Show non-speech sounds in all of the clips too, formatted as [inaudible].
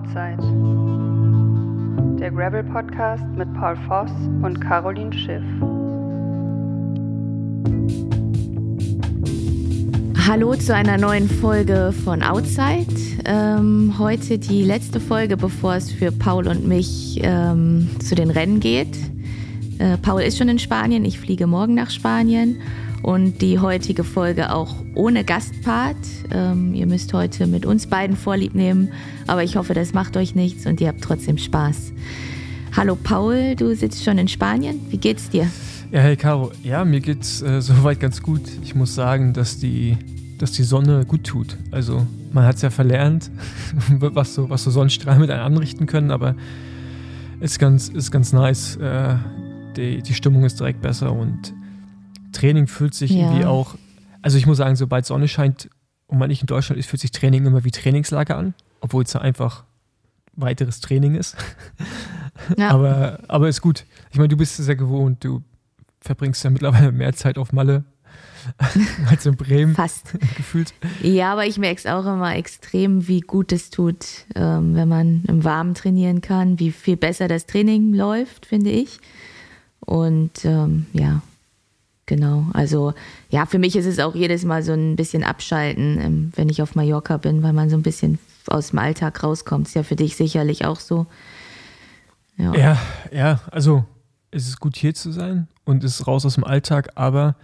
Outside. Der Gravel Podcast mit Paul Voss und Caroline Schiff. Hallo zu einer neuen Folge von Outside. Ähm, heute die letzte Folge, bevor es für Paul und mich ähm, zu den Rennen geht. Äh, Paul ist schon in Spanien, ich fliege morgen nach Spanien und die heutige Folge auch ohne Gastpart. Ähm, ihr müsst heute mit uns beiden Vorlieb nehmen, aber ich hoffe, das macht euch nichts und ihr habt trotzdem Spaß. Hallo Paul, du sitzt schon in Spanien. Wie geht's dir? Ja, hey Caro, ja, mir geht's äh, soweit ganz gut. Ich muss sagen, dass die, dass die Sonne gut tut. Also man hat es ja verlernt, [laughs] was so, was so Sonnenstrahlen mit einem anrichten können, aber ist ganz, ist ganz nice. Äh, die, die Stimmung ist direkt besser und Training fühlt sich ja. irgendwie auch, also ich muss sagen, sobald Sonne scheint und man nicht in Deutschland ist, fühlt sich Training immer wie Trainingslager an, obwohl es ja einfach weiteres Training ist. Ja. [laughs] aber, aber ist gut. Ich meine, du bist es ja gewohnt, du verbringst ja mittlerweile mehr Zeit auf Malle [laughs] als in Bremen. Fast. [laughs] Gefühlt. Ja, aber ich merke es auch immer extrem, wie gut es tut, ähm, wenn man im Warmen trainieren kann, wie viel besser das Training läuft, finde ich. Und ähm, ja, Genau, also ja, für mich ist es auch jedes Mal so ein bisschen abschalten, ähm, wenn ich auf Mallorca bin, weil man so ein bisschen aus dem Alltag rauskommt. Ist ja für dich sicherlich auch so. Ja, ja, ja also es ist gut hier zu sein und es ist raus aus dem Alltag, aber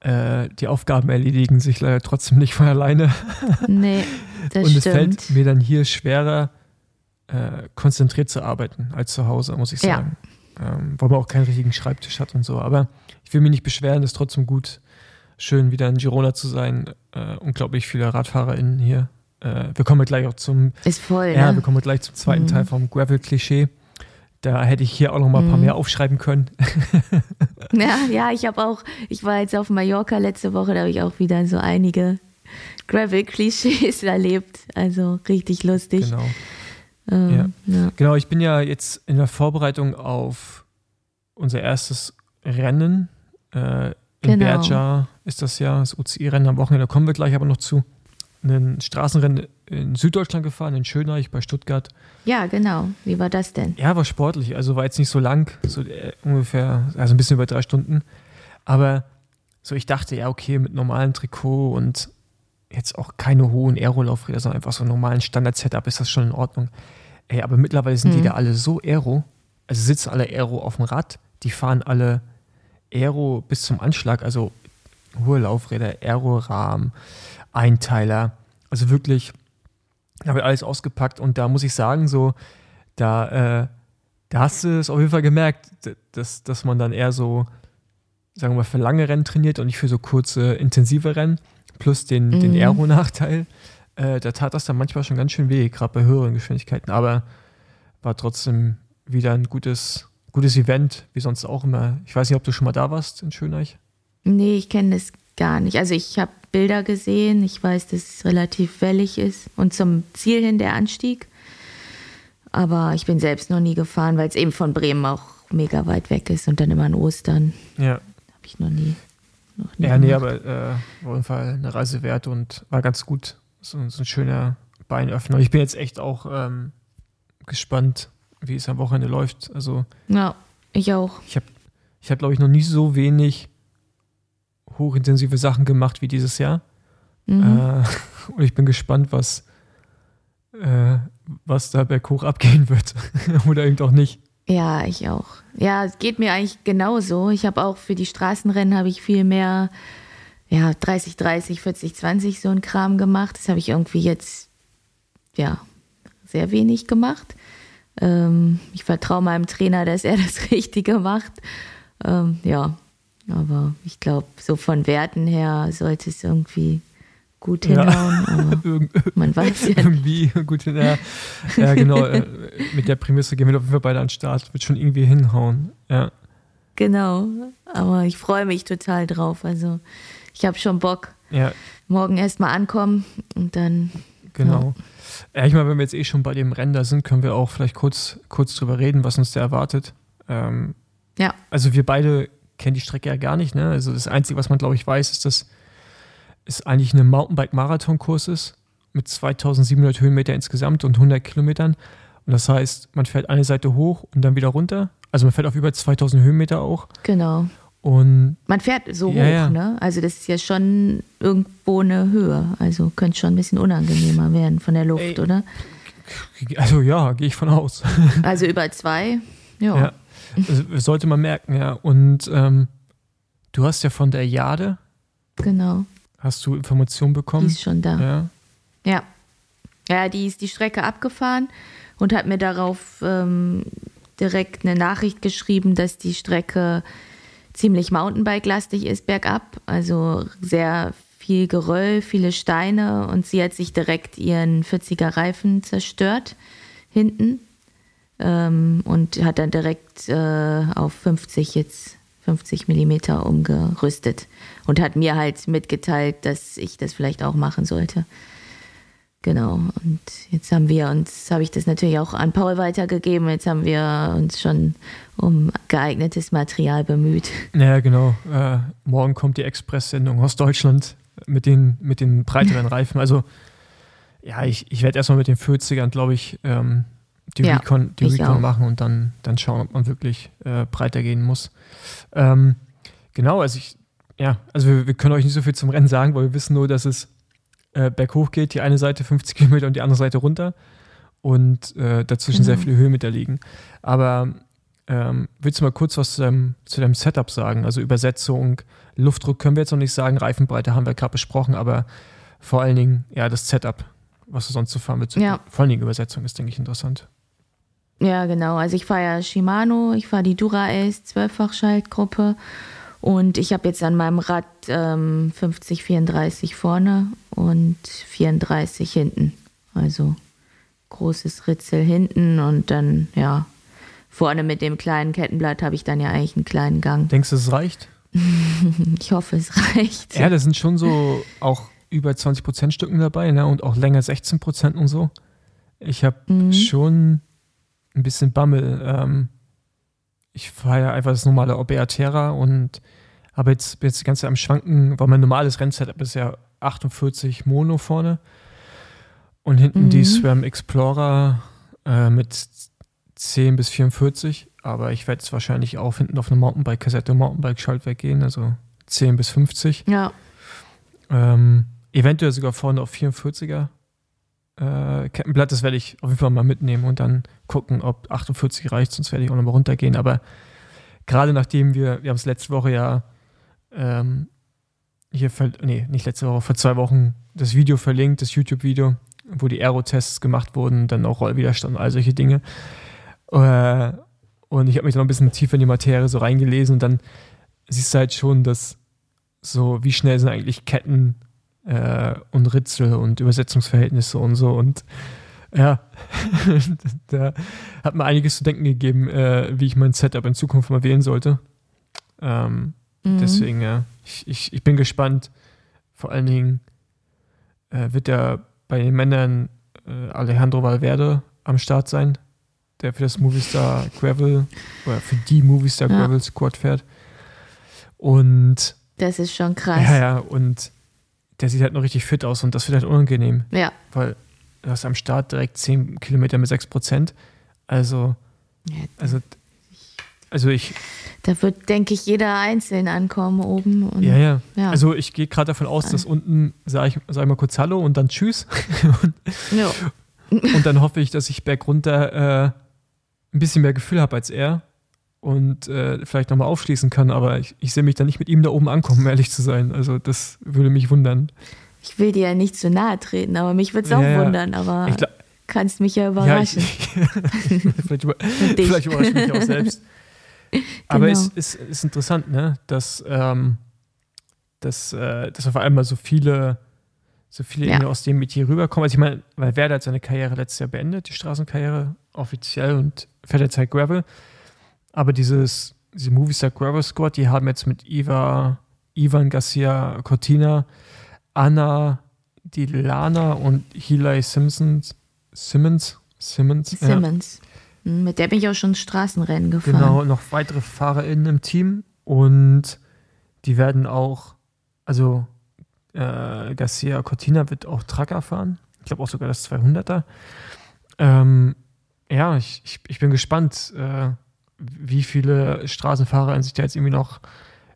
äh, die Aufgaben erledigen sich leider trotzdem nicht von alleine. [laughs] Nee, das Und es fällt mir dann hier schwerer, äh, konzentriert zu arbeiten als zu Hause, muss ich sagen. Ja ähm, weil man auch keinen richtigen Schreibtisch hat und so. Aber ich will mich nicht beschweren, ist trotzdem gut, schön wieder in Girona zu sein. Äh, unglaublich viele RadfahrerInnen hier. Äh, wir kommen gleich auch zum. Ist voll. Ja, ne? wir kommen gleich zum zweiten mhm. Teil vom Gravel-Klischee. Da hätte ich hier auch noch mal ein paar mhm. mehr aufschreiben können. [laughs] ja, ja, ich habe auch, ich war jetzt auf Mallorca letzte Woche, da habe ich auch wieder so einige Gravel-Klischees [laughs] erlebt. Also richtig lustig. Genau. Ähm, ja. ja. Genau, ich bin ja jetzt in der Vorbereitung auf unser erstes Rennen. Äh, in genau. Berja ist das ja, das UCI-Rennen am Wochenende. Da kommen wir gleich aber noch zu. Ein Straßenrennen in Süddeutschland gefahren, in Schöneich bei Stuttgart. Ja, genau. Wie war das denn? Ja, war sportlich. Also war jetzt nicht so lang, so äh, ungefähr, also ein bisschen über drei Stunden. Aber so, ich dachte, ja, okay, mit normalem Trikot und jetzt auch keine hohen Aero-Laufräder, sondern einfach so einen normalen Standard-Setup ist das schon in Ordnung. Ey, aber mittlerweile sind mhm. die da alle so Aero, also sitzen alle Aero auf dem Rad, die fahren alle Aero bis zum Anschlag, also hohe Laufräder, Aero-Rahmen, Einteiler, also wirklich, habe ich alles ausgepackt und da muss ich sagen, so, da, äh, da hast du es auf jeden Fall gemerkt, dass, dass man dann eher so, sagen wir mal, für lange Rennen trainiert und nicht für so kurze, intensive Rennen plus den, mhm. den Aero-Nachteil. Äh, da tat das dann manchmal schon ganz schön weh, gerade bei höheren Geschwindigkeiten. Aber war trotzdem wieder ein gutes, gutes Event, wie sonst auch immer. Ich weiß nicht, ob du schon mal da warst in Schöneich. Nee, ich kenne das gar nicht. Also ich habe Bilder gesehen, ich weiß, dass es relativ wellig ist und zum Ziel hin der Anstieg. Aber ich bin selbst noch nie gefahren, weil es eben von Bremen auch mega weit weg ist und dann immer an Ostern. Ja. Habe ich noch nie. Noch nie ja, nee, aber äh, auf jeden Fall eine Reise wert und war ganz gut. So, so ein schöner Beinöffner. Ich bin jetzt echt auch ähm, gespannt, wie es am Wochenende läuft. Also, ja, ich auch. Ich habe, ich hab, glaube ich, noch nie so wenig hochintensive Sachen gemacht wie dieses Jahr. Mhm. Äh, [laughs] und ich bin gespannt, was, äh, was da berghoch abgehen wird. [laughs] Oder eben auch nicht. Ja, ich auch. Ja, es geht mir eigentlich genauso. Ich habe auch für die Straßenrennen habe ich viel mehr, ja, 30, 30, 40, 20 so ein Kram gemacht. Das habe ich irgendwie jetzt, ja, sehr wenig gemacht. Ähm, ich vertraue meinem Trainer, dass er [laughs] das Richtige macht. Ähm, ja, aber ich glaube, so von Werten her sollte es irgendwie gut hinhauen, [laughs] aber man weiß ja Irgendwie gut hinhauen. Ja, genau. Äh, mit der Prämisse gehen wir auf jeden Fall beide an den Start. Wird schon irgendwie hinhauen. Ja. Genau. Aber ich freue mich total drauf. Also ich habe schon Bock. Ja. Morgen erstmal ankommen und dann. Genau. Ja. ja ich meine, wenn wir jetzt eh schon bei dem Render sind, können wir auch vielleicht kurz, kurz drüber reden, was uns da erwartet. Ähm, ja. Also wir beide kennen die Strecke ja gar nicht. Ne? Also das Einzige, was man, glaube ich, weiß, ist, dass es eigentlich ein Mountainbike-Marathon-Kurs ist mit 2700 Höhenmeter insgesamt und 100 Kilometern. Und das heißt, man fährt eine Seite hoch und dann wieder runter. Also man fährt auf über 2000 Höhenmeter auch. Genau. Und Man fährt so Ja, hoch, ja. ne? Also das ist ja schon irgendwo eine Höhe. Also könnte schon ein bisschen unangenehmer werden von der Luft, Ey. oder? also ja, gehe ich von aus. [laughs] Also über zwei, ja. Ja. Also, sollte man merken, ja. Und ähm, du hast ja von der Jade, Genau. Hast du Informationen Die bekommen? ist schon da. Ja. Ja. Ja, die ist die Strecke abgefahren und hat mir darauf ähm, direkt eine Nachricht geschrieben, dass die Strecke ziemlich Mountainbike-lastig ist bergab. Also sehr viel Geröll, viele Steine und sie hat sich direkt ihren 40er Reifen zerstört hinten ähm, und hat dann direkt äh, auf 50 jetzt 50 Millimeter umgerüstet und hat mir halt mitgeteilt, dass ich das vielleicht auch machen sollte. Genau. Und jetzt haben wir uns, habe ich das natürlich auch an Paul weitergegeben. Jetzt haben wir uns schon um geeignetes Material bemüht. Ja, genau. Äh, morgen kommt die Express-Sendung aus Deutschland mit den, mit den breiteren Reifen. Also, ja, ich, ich werde erstmal mit den 40ern, glaube ich, ähm, die Ja, Recon, die Recon auch. machen und dann, dann schauen, ob man wirklich äh, breiter gehen muss. Ähm, genau, also ich, ja, also wir, wir können euch nicht so viel zum Rennen sagen, weil wir wissen nur, dass es äh, berghoch geht, die eine Seite 50 Kilometer und die andere Seite runter und äh, dazwischen sehr Genau. viele Höhenmeter liegen. Aber ähm, willst du mal kurz was zu deinem, zu deinem Setup sagen? Also Übersetzung, Luftdruck können wir jetzt noch nicht sagen, Reifenbreite haben wir gerade besprochen, aber vor allen Dingen, ja, das Setup, was du sonst zu fahren willst. Ja. Vor allen Dingen Übersetzung ist, denke ich, interessant. Ja, genau. Also ich fahre ja Shimano, ich fahre die Dura-Ace 12-fach-Schaltgruppe und ich habe jetzt an meinem Rad ähm, 50, 34 vorne und 34 hinten. Also großes Ritzel hinten und dann, ja, vorne mit dem kleinen Kettenblatt habe ich dann ja eigentlich einen kleinen Gang. Denkst du, es reicht? [laughs] Ich hoffe, es reicht. Ja, da sind schon so auch über 20% Stücken dabei, ne? Und auch länger 16% und so. Ich habe Mhm. schon ein bisschen Bammel. Ähm, ich fahre ja einfach das normale Orbea Terra und habe jetzt, bin jetzt die ganze Zeit am Schwanken, weil mein normales Rennsetup ist ja 48 Mono vorne und hinten Mhm. die SRAM Explorer äh, mit 10 bis 44. Aber ich werde jetzt wahrscheinlich auch hinten auf eine Mountainbike-Kassette Mountainbike-Schaltwerk gehen, also 10 bis 50. Ja, Ähm, eventuell sogar vorne auf 44er äh, Kettenblatt, das werde ich auf jeden Fall mal mitnehmen und dann gucken, ob 48 reicht, sonst werde ich auch nochmal runtergehen. Aber gerade nachdem wir, wir haben es letzte Woche ja ähm, hier, nee, nicht letzte Woche, vor zwei Wochen das Video verlinkt, das YouTube-Video, wo die Aero-Tests gemacht wurden, dann auch Rollwiderstand und all solche Dinge. Äh, und ich habe mich dann ein bisschen tiefer in die Materie so reingelesen und dann siehst du halt schon, dass so, wie schnell sind eigentlich Ketten äh, und Ritzel und Übersetzungsverhältnisse und so. Und ja, [laughs] da hat mir einiges zu denken gegeben, äh, wie ich mein Setup in Zukunft mal wählen sollte. Ähm, mhm. Deswegen, ja, ich, ich, ich bin gespannt. Vor allen Dingen äh, wird ja bei den Männern äh, Alejandro Valverde am Start sein, der für das Movistar Gravel oder für die Movistar Ja. Gravel Squad fährt. Und das ist schon krass. ja, ja, und der sieht halt noch richtig fit aus und das wird halt unangenehm, ja. weil du hast am Start direkt 10 Kilometer mit 6 Prozent. Also, also, also ich, Da wird, denke ich, jeder einzeln ankommen oben. Und, ja, ja. ja. Also ich gehe gerade davon aus, dass unten sage ich, sag ich mal kurz Hallo und dann Tschüss. [laughs] und, ja. und dann hoffe ich, dass ich bergunter äh, ein bisschen mehr Gefühl habe als er und äh, vielleicht nochmal aufschließen kann, aber ich, ich sehe mich da nicht mit ihm da oben ankommen, um ehrlich zu sein. Also das würde mich wundern. Ich will dir ja nicht zu nahe treten, aber mich würde es auch Ja, ja. wundern. Aber Ich glaub- kannst mich ja Ja, überraschen. ich, [laughs] vielleicht, über, vielleicht überrascht mich auch selbst. Aber Genau. es ist, ist interessant, ne? dass, ähm, dass, äh, dass auf einmal so viele, so viele Ja. aus dem Metier rüberkommen. Also ich meine, weil Werder hat seine Karriere letztes Jahr beendet, die Straßenkarriere offiziell und fährt jetzt halt Gravel. Aber dieses, diese Movistar Gravel Squad, die haben jetzt mit Iva, Ivan Garcia Cortina, Anna Dilana und Hilay Simpsons, Simmons, Simmons, ja. Simmons. Hm, Mit der bin ich auch schon Straßenrennen gefahren. Genau, noch weitere FahrerInnen im Team und die werden auch, also äh, Garcia Cortina wird auch Tracker fahren, Ich glaube auch sogar das 200er. Ähm, ja, ich, ich, ich, bin gespannt, äh, wie viele Straßenfahrer sich da jetzt irgendwie noch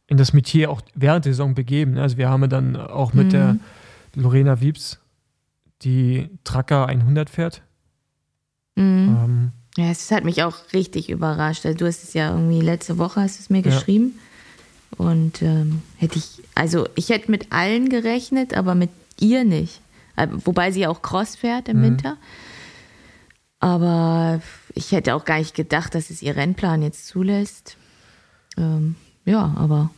in das Metier auch während der Saison begeben. Also wir haben dann auch mit mhm. der Lorena Wiebs, die Tracker 100 fährt. Mhm. Ähm, ja, es hat mich auch richtig überrascht. Also du hast es ja irgendwie letzte Woche hast es mir ja. geschrieben. Und ähm, hätte ich, also ich hätte mit allen gerechnet, aber mit ihr nicht. Äh, wobei sie auch Cross fährt im mhm. Winter. Aber ich hätte auch gar nicht gedacht, dass es ihr Rennplan jetzt zulässt. Ähm, ja, aber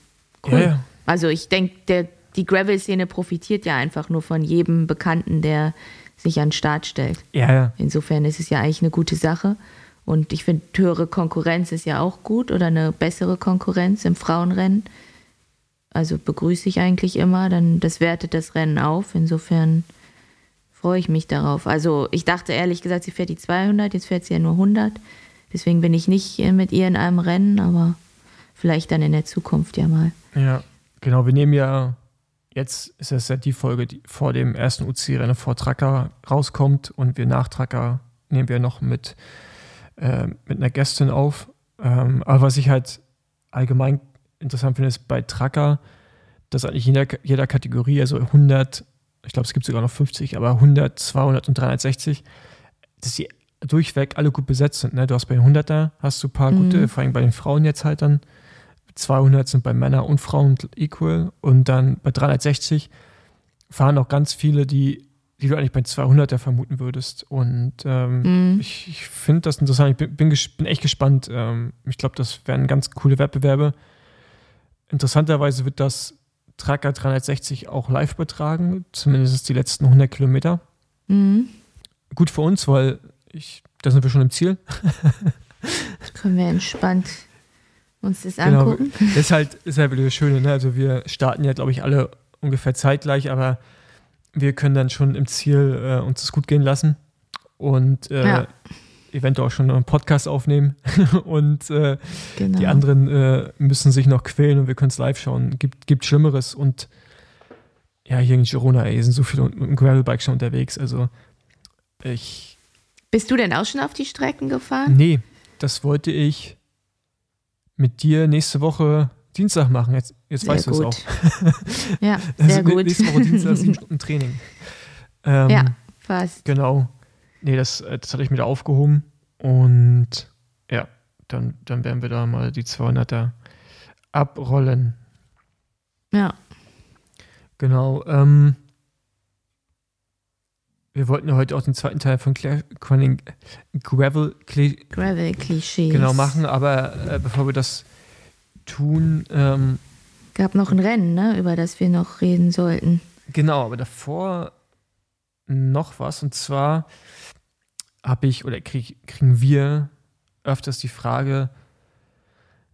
cool. Ja. Also ich denke, die Gravel-Szene profitiert ja einfach nur von jedem Bekannten, der sich an den Start stellt. Ja, ja. Insofern ist es ja eigentlich eine gute Sache. Und ich finde, höhere Konkurrenz ist ja auch gut oder eine bessere Konkurrenz im Frauenrennen. Also begrüße ich eigentlich immer, dann das wertet das Rennen auf. Insofern freue ich mich darauf. Also ich dachte ehrlich gesagt, sie fährt die 200, jetzt fährt sie ja nur 100. Deswegen bin ich nicht mit ihr in einem Rennen, aber vielleicht dann in der Zukunft ja mal. Ja, genau. Wir nehmen ja, jetzt ist es ja die Folge, die vor dem ersten UC-Rennen vor Tracker rauskommt und wir nach Tracker nehmen wir noch mit, äh, mit einer Gästin auf. Ähm, aber was ich halt allgemein interessant finde, ist bei Tracker, dass eigentlich jeder, jeder Kategorie, also 100, ich glaube, es gibt sogar noch 50, aber 100, 200 und 360, dass die durchweg alle gut besetzt sind. Ne? Du hast bei den 100er, hast du ein paar mhm. gute, vor allem bei den Frauen jetzt halt dann. 200 sind bei Männern und Frauen equal und dann bei 360 fahren auch ganz viele, die, die du eigentlich bei 200er vermuten würdest. Und ähm, mhm. ich, ich finde das interessant. Ich bin, bin, bin echt gespannt. Ähm, ich glaube, das werden ganz coole Wettbewerbe. Interessanterweise wird das Tracker 360 auch live übertragen, zumindest die letzten 100 Kilometer. Mhm. Gut für uns, weil ich, da sind wir schon im Ziel. [laughs] können wir entspannt uns das genau. angucken. Das ist halt, ist halt wieder das Schöne. Ne? Also wir starten ja, glaube ich, alle ungefähr zeitgleich, aber wir können dann schon im Ziel äh, uns das gut gehen lassen. Und äh, ja eventuell auch schon einen Podcast aufnehmen [laughs] und äh, genau. die anderen äh, müssen sich noch quälen und wir können es live schauen. Gibt, gibt Schlimmeres und ja, hier in Girona, ey, sind so viele mit dem Gravelbike schon unterwegs. Also ich. Bist du denn auch schon auf die Strecken gefahren? Nee, das wollte ich mit dir nächste Woche Dienstag machen. Jetzt, jetzt weißt du es auch. ja, [laughs] sehr also, gut. Nächste Woche Dienstag, sieben [laughs] Stunden Training. Ähm, ja, fast. Genau. Nee, das, äh, das hatte ich mir da aufgehoben. Und ja, dann, dann werden wir da mal die 200er abrollen. Ja. Genau. Ähm, wir wollten ja heute auch den zweiten Teil von Conning Gravel, Kli Gravel Klischees genau machen, aber äh, bevor wir das tun, ähm, gab noch ein Rennen, ne, über das wir noch reden sollten. Genau, aber davor noch was und zwar habe ich oder krieg, kriegen wir öfters die Frage,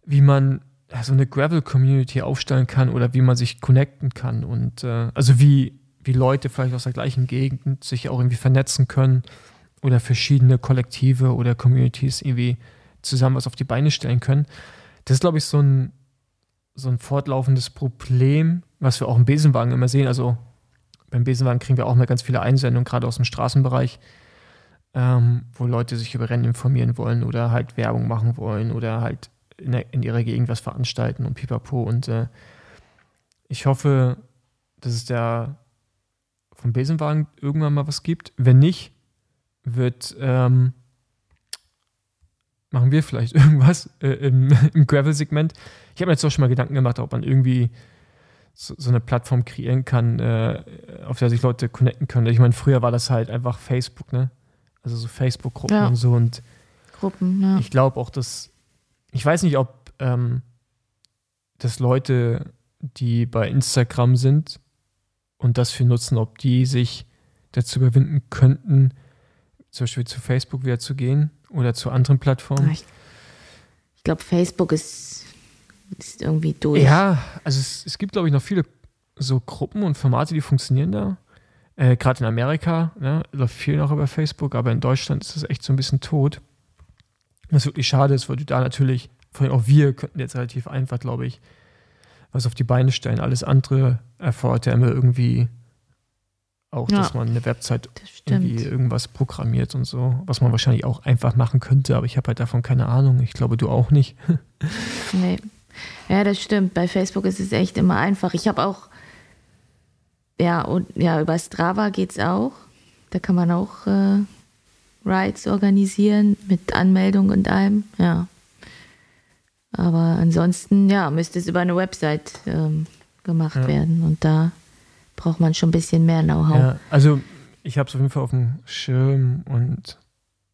wie man so eine Gravel-Community aufstellen kann oder wie man sich connecten kann und äh, also wie, wie Leute vielleicht aus der gleichen Gegend sich auch irgendwie vernetzen können oder verschiedene Kollektive oder Communities irgendwie zusammen was auf die Beine stellen können. Das ist, glaube ich, so ein, so ein fortlaufendes Problem, was wir auch im Besenwagen immer sehen. Also beim Besenwagen kriegen wir auch mal ganz viele Einsendungen, gerade aus dem Straßenbereich, ähm, wo Leute sich über Rennen informieren wollen oder halt Werbung machen wollen oder halt in, der, in ihrer Gegend was veranstalten und pipapo. Und äh, ich hoffe, dass es da vom Besenwagen irgendwann mal was gibt. Wenn nicht, wird ähm, machen wir vielleicht [laughs] irgendwas äh, im, im Gravel-Segment. Ich habe mir jetzt auch schon mal Gedanken gemacht, ob man irgendwie so, so eine Plattform kreieren kann, äh, auf der sich Leute connecten können. Ich meine, früher war das halt einfach Facebook, ne? Also so Facebook-Gruppen ja. und so. Und Gruppen, ja. ich glaube auch, dass, ich weiß nicht, ob ähm, das Leute, die bei Instagram sind und das für nutzen, ob die sich dazu überwinden könnten, zum Beispiel zu Facebook wieder zu gehen oder zu anderen Plattformen. Ich, ich glaube, Facebook ist, ist irgendwie durch. Ja, also es, es gibt, glaube ich, noch viele so Gruppen und Formate, die funktionieren da. Äh, Gerade in Amerika ne, läuft viel noch über Facebook, aber in Deutschland ist das echt so ein bisschen tot. Was wirklich schade ist, weil du da natürlich, vor allem auch wir könnten jetzt relativ einfach, glaube ich, was auf die Beine stellen. Alles andere erfordert ja immer irgendwie auch, Ja. dass man eine Website irgendwie irgendwas programmiert und so, was man wahrscheinlich auch einfach machen könnte, aber ich habe halt davon keine Ahnung. Ich glaube, du auch nicht. [laughs] Nee. Ja, das stimmt. Bei Facebook ist es echt immer einfach. Ich habe auch, ja, und ja, über Strava geht's auch. Da kann man auch äh, Rides organisieren mit Anmeldung und allem, ja. Aber ansonsten, ja, müsste es über eine Website ähm, gemacht Ja. werden. Und da braucht man schon ein bisschen mehr Know-how. Ja, also ich habe es auf jeden Fall auf dem Schirm und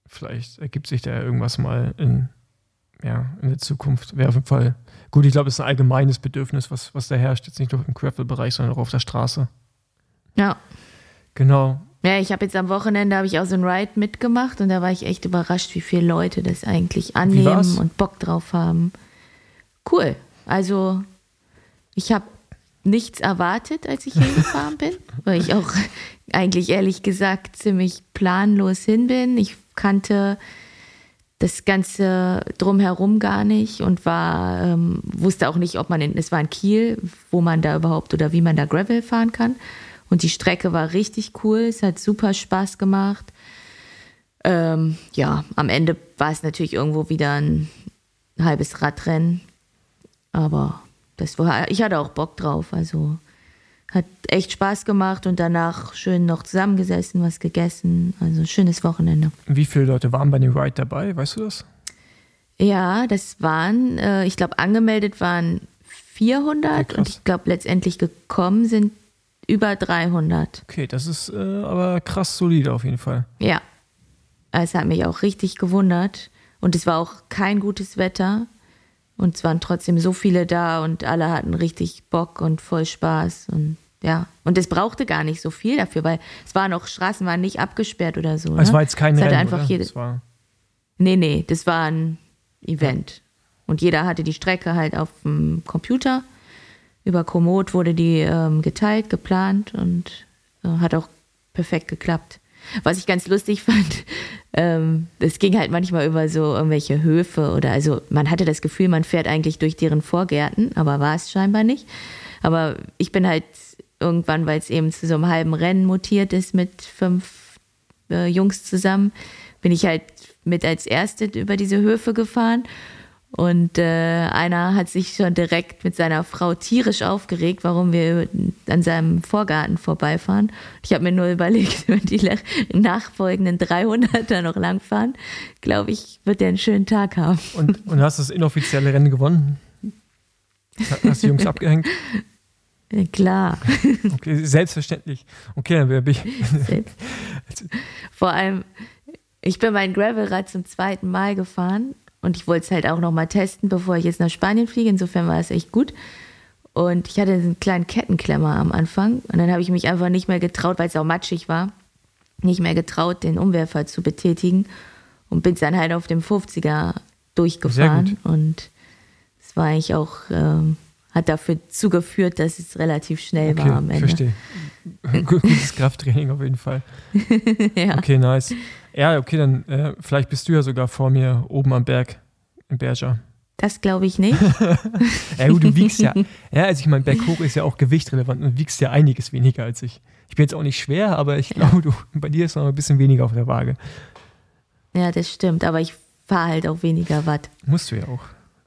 vielleicht ergibt sich da irgendwas mal in, ja, in der Zukunft. Wäre auf jeden Fall gut. Ich glaube, es ist ein allgemeines Bedürfnis, was, was da herrscht. Jetzt nicht nur im Gravel-Bereich, sondern auch auf der Straße. Ja. Genau. Ja, ich habe jetzt am Wochenende habe ich auch so ein Ride mitgemacht und da war ich echt überrascht, wie viele Leute das eigentlich annehmen und Bock drauf haben. Cool. Also ich habe nichts erwartet, als ich hingefahren bin, [laughs] weil ich auch eigentlich ehrlich gesagt ziemlich planlos hin bin. Ich kannte das Ganze drumherum gar nicht und war, ähm, wusste auch nicht, ob man in, es war in Kiel, wo man da überhaupt oder wie man da Gravel fahren kann. Und die Strecke war richtig cool, es hat super Spaß gemacht. Ähm, ja, am Ende war es natürlich irgendwo wieder ein halbes Radrennen, aber das war, ich hatte auch Bock drauf, also hat echt Spaß gemacht und danach schön noch zusammengesessen, was gegessen, also ein schönes Wochenende. Wie viele Leute waren bei dem Ride dabei? Weißt du das? Ja, das waren, äh, ich glaube, angemeldet waren 400 Okay, und ich glaube, letztendlich gekommen sind über 300. Okay, das ist äh, aber krass solide auf jeden Fall. Ja, es hat mich auch richtig gewundert und es war auch kein gutes Wetter und es waren trotzdem so viele da und alle hatten richtig Bock und voll Spaß und ja, und es brauchte gar nicht so viel dafür, weil es waren auch Straßen waren nicht abgesperrt oder so. Es ne? war jetzt kein es Rennen, einfach oder? jede, Es war, Nee, nee, das war ein Event. Und jeder hatte die Strecke halt auf dem Computer. Über Komoot wurde die ähm, geteilt, geplant und äh, hat auch perfekt geklappt. Was ich ganz lustig fand, [laughs] ähm, es ging halt manchmal über so irgendwelche Höfe oder also man hatte das Gefühl, man fährt eigentlich durch deren Vorgärten, aber war es scheinbar nicht. Aber ich bin halt irgendwann, weil es eben zu so einem halben Rennen mutiert ist mit fünf äh, Jungs zusammen, bin ich halt mit als Erste über diese Höfe gefahren. Und äh, einer hat sich schon direkt mit seiner Frau tierisch aufgeregt, warum wir an seinem Vorgarten vorbeifahren. Ich habe mir nur [laughs] überlegt, wenn die nachfolgenden 300er noch langfahren, glaube ich, wird der einen schönen Tag haben. und, und hast das inoffizielle Rennen gewonnen? Hast die Jungs abgehängt? Ja, [laughs] klar. [laughs] Okay, selbstverständlich. Okay, dann bin ich. Selbst. Vor allem, ich bin mein Gravelrad zum zweiten Mal gefahren und ich wollte es halt auch noch mal testen, bevor ich jetzt nach Spanien fliege. Insofern war es echt gut. Und ich hatte einen kleinen Kettenklemmer am Anfang und dann habe ich mich einfach nicht mehr getraut, weil es auch matschig war, nicht mehr getraut, den Umwerfer zu betätigen und bin dann halt auf dem 50er durchgefahren und es war eigentlich auch ähm, hat dafür zugeführt, dass es relativ schnell war am Okay, Ende. verstehe. Gutes Krafttraining auf jeden Fall. [laughs] ja. Okay, nice. Ja, okay, dann äh, vielleicht bist du ja sogar vor mir oben am Berg in Berger. Das glaube ich nicht. [laughs] Ja, gut, du wiegst ja. Ja, also ich meine, Berg hoch ist ja auch gewichtrelevant und wiegst ja einiges weniger als ich. Ich bin jetzt auch nicht schwer, aber ich glaube, du, bei dir ist noch ein bisschen weniger auf der Waage. Ja, das stimmt, aber ich fahre halt auch weniger Watt. Musst du ja auch.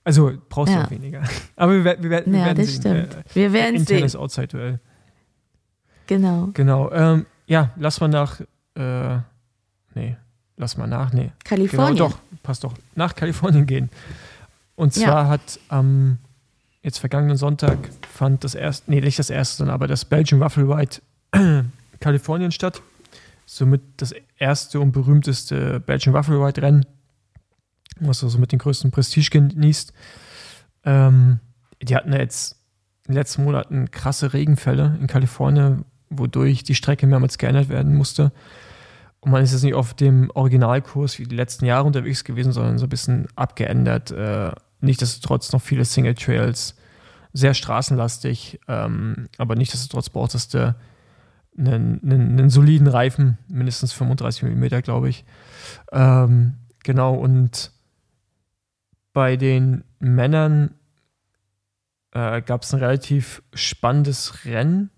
Also brauchst du Ja. auch weniger. [laughs] Aber wir, werden- wir, werden- wir Ja, werden das sehen. stimmt. Äh, Wir werden internes sehen. Outside-Duell. Genau. Genau. Ähm, ja, lass mal nach. Äh, nee, lass mal nach. Nee. Kalifornien. Genau, doch, passt doch. Nach Kalifornien gehen. Und Ja. zwar hat am jetzt vergangenen Sonntag fand das erste, nee, nicht das erste, sondern aber das Belgian Waffle Ride [clears throat] Kalifornien statt. Somit das erste und berühmteste Belgian Waffle Ride Rennen, was so mit den größten Prestige genießt. Ähm, die hatten ja jetzt in den letzten Monaten krasse Regenfälle in Kalifornien, wodurch die Strecke mehrmals geändert werden musste. Und man ist jetzt nicht auf dem Originalkurs wie die letzten Jahre unterwegs gewesen, sondern so ein bisschen abgeändert. Äh, nichtsdestotrotz noch viele Single Trails, sehr straßenlastig, ähm, aber nichtsdestotrotz brauchtest du einen, einen, einen soliden Reifen, mindestens 35 mm, glaube ich. Ähm, genau, und bei den Männern äh, gab es ein relativ spannendes Rennen.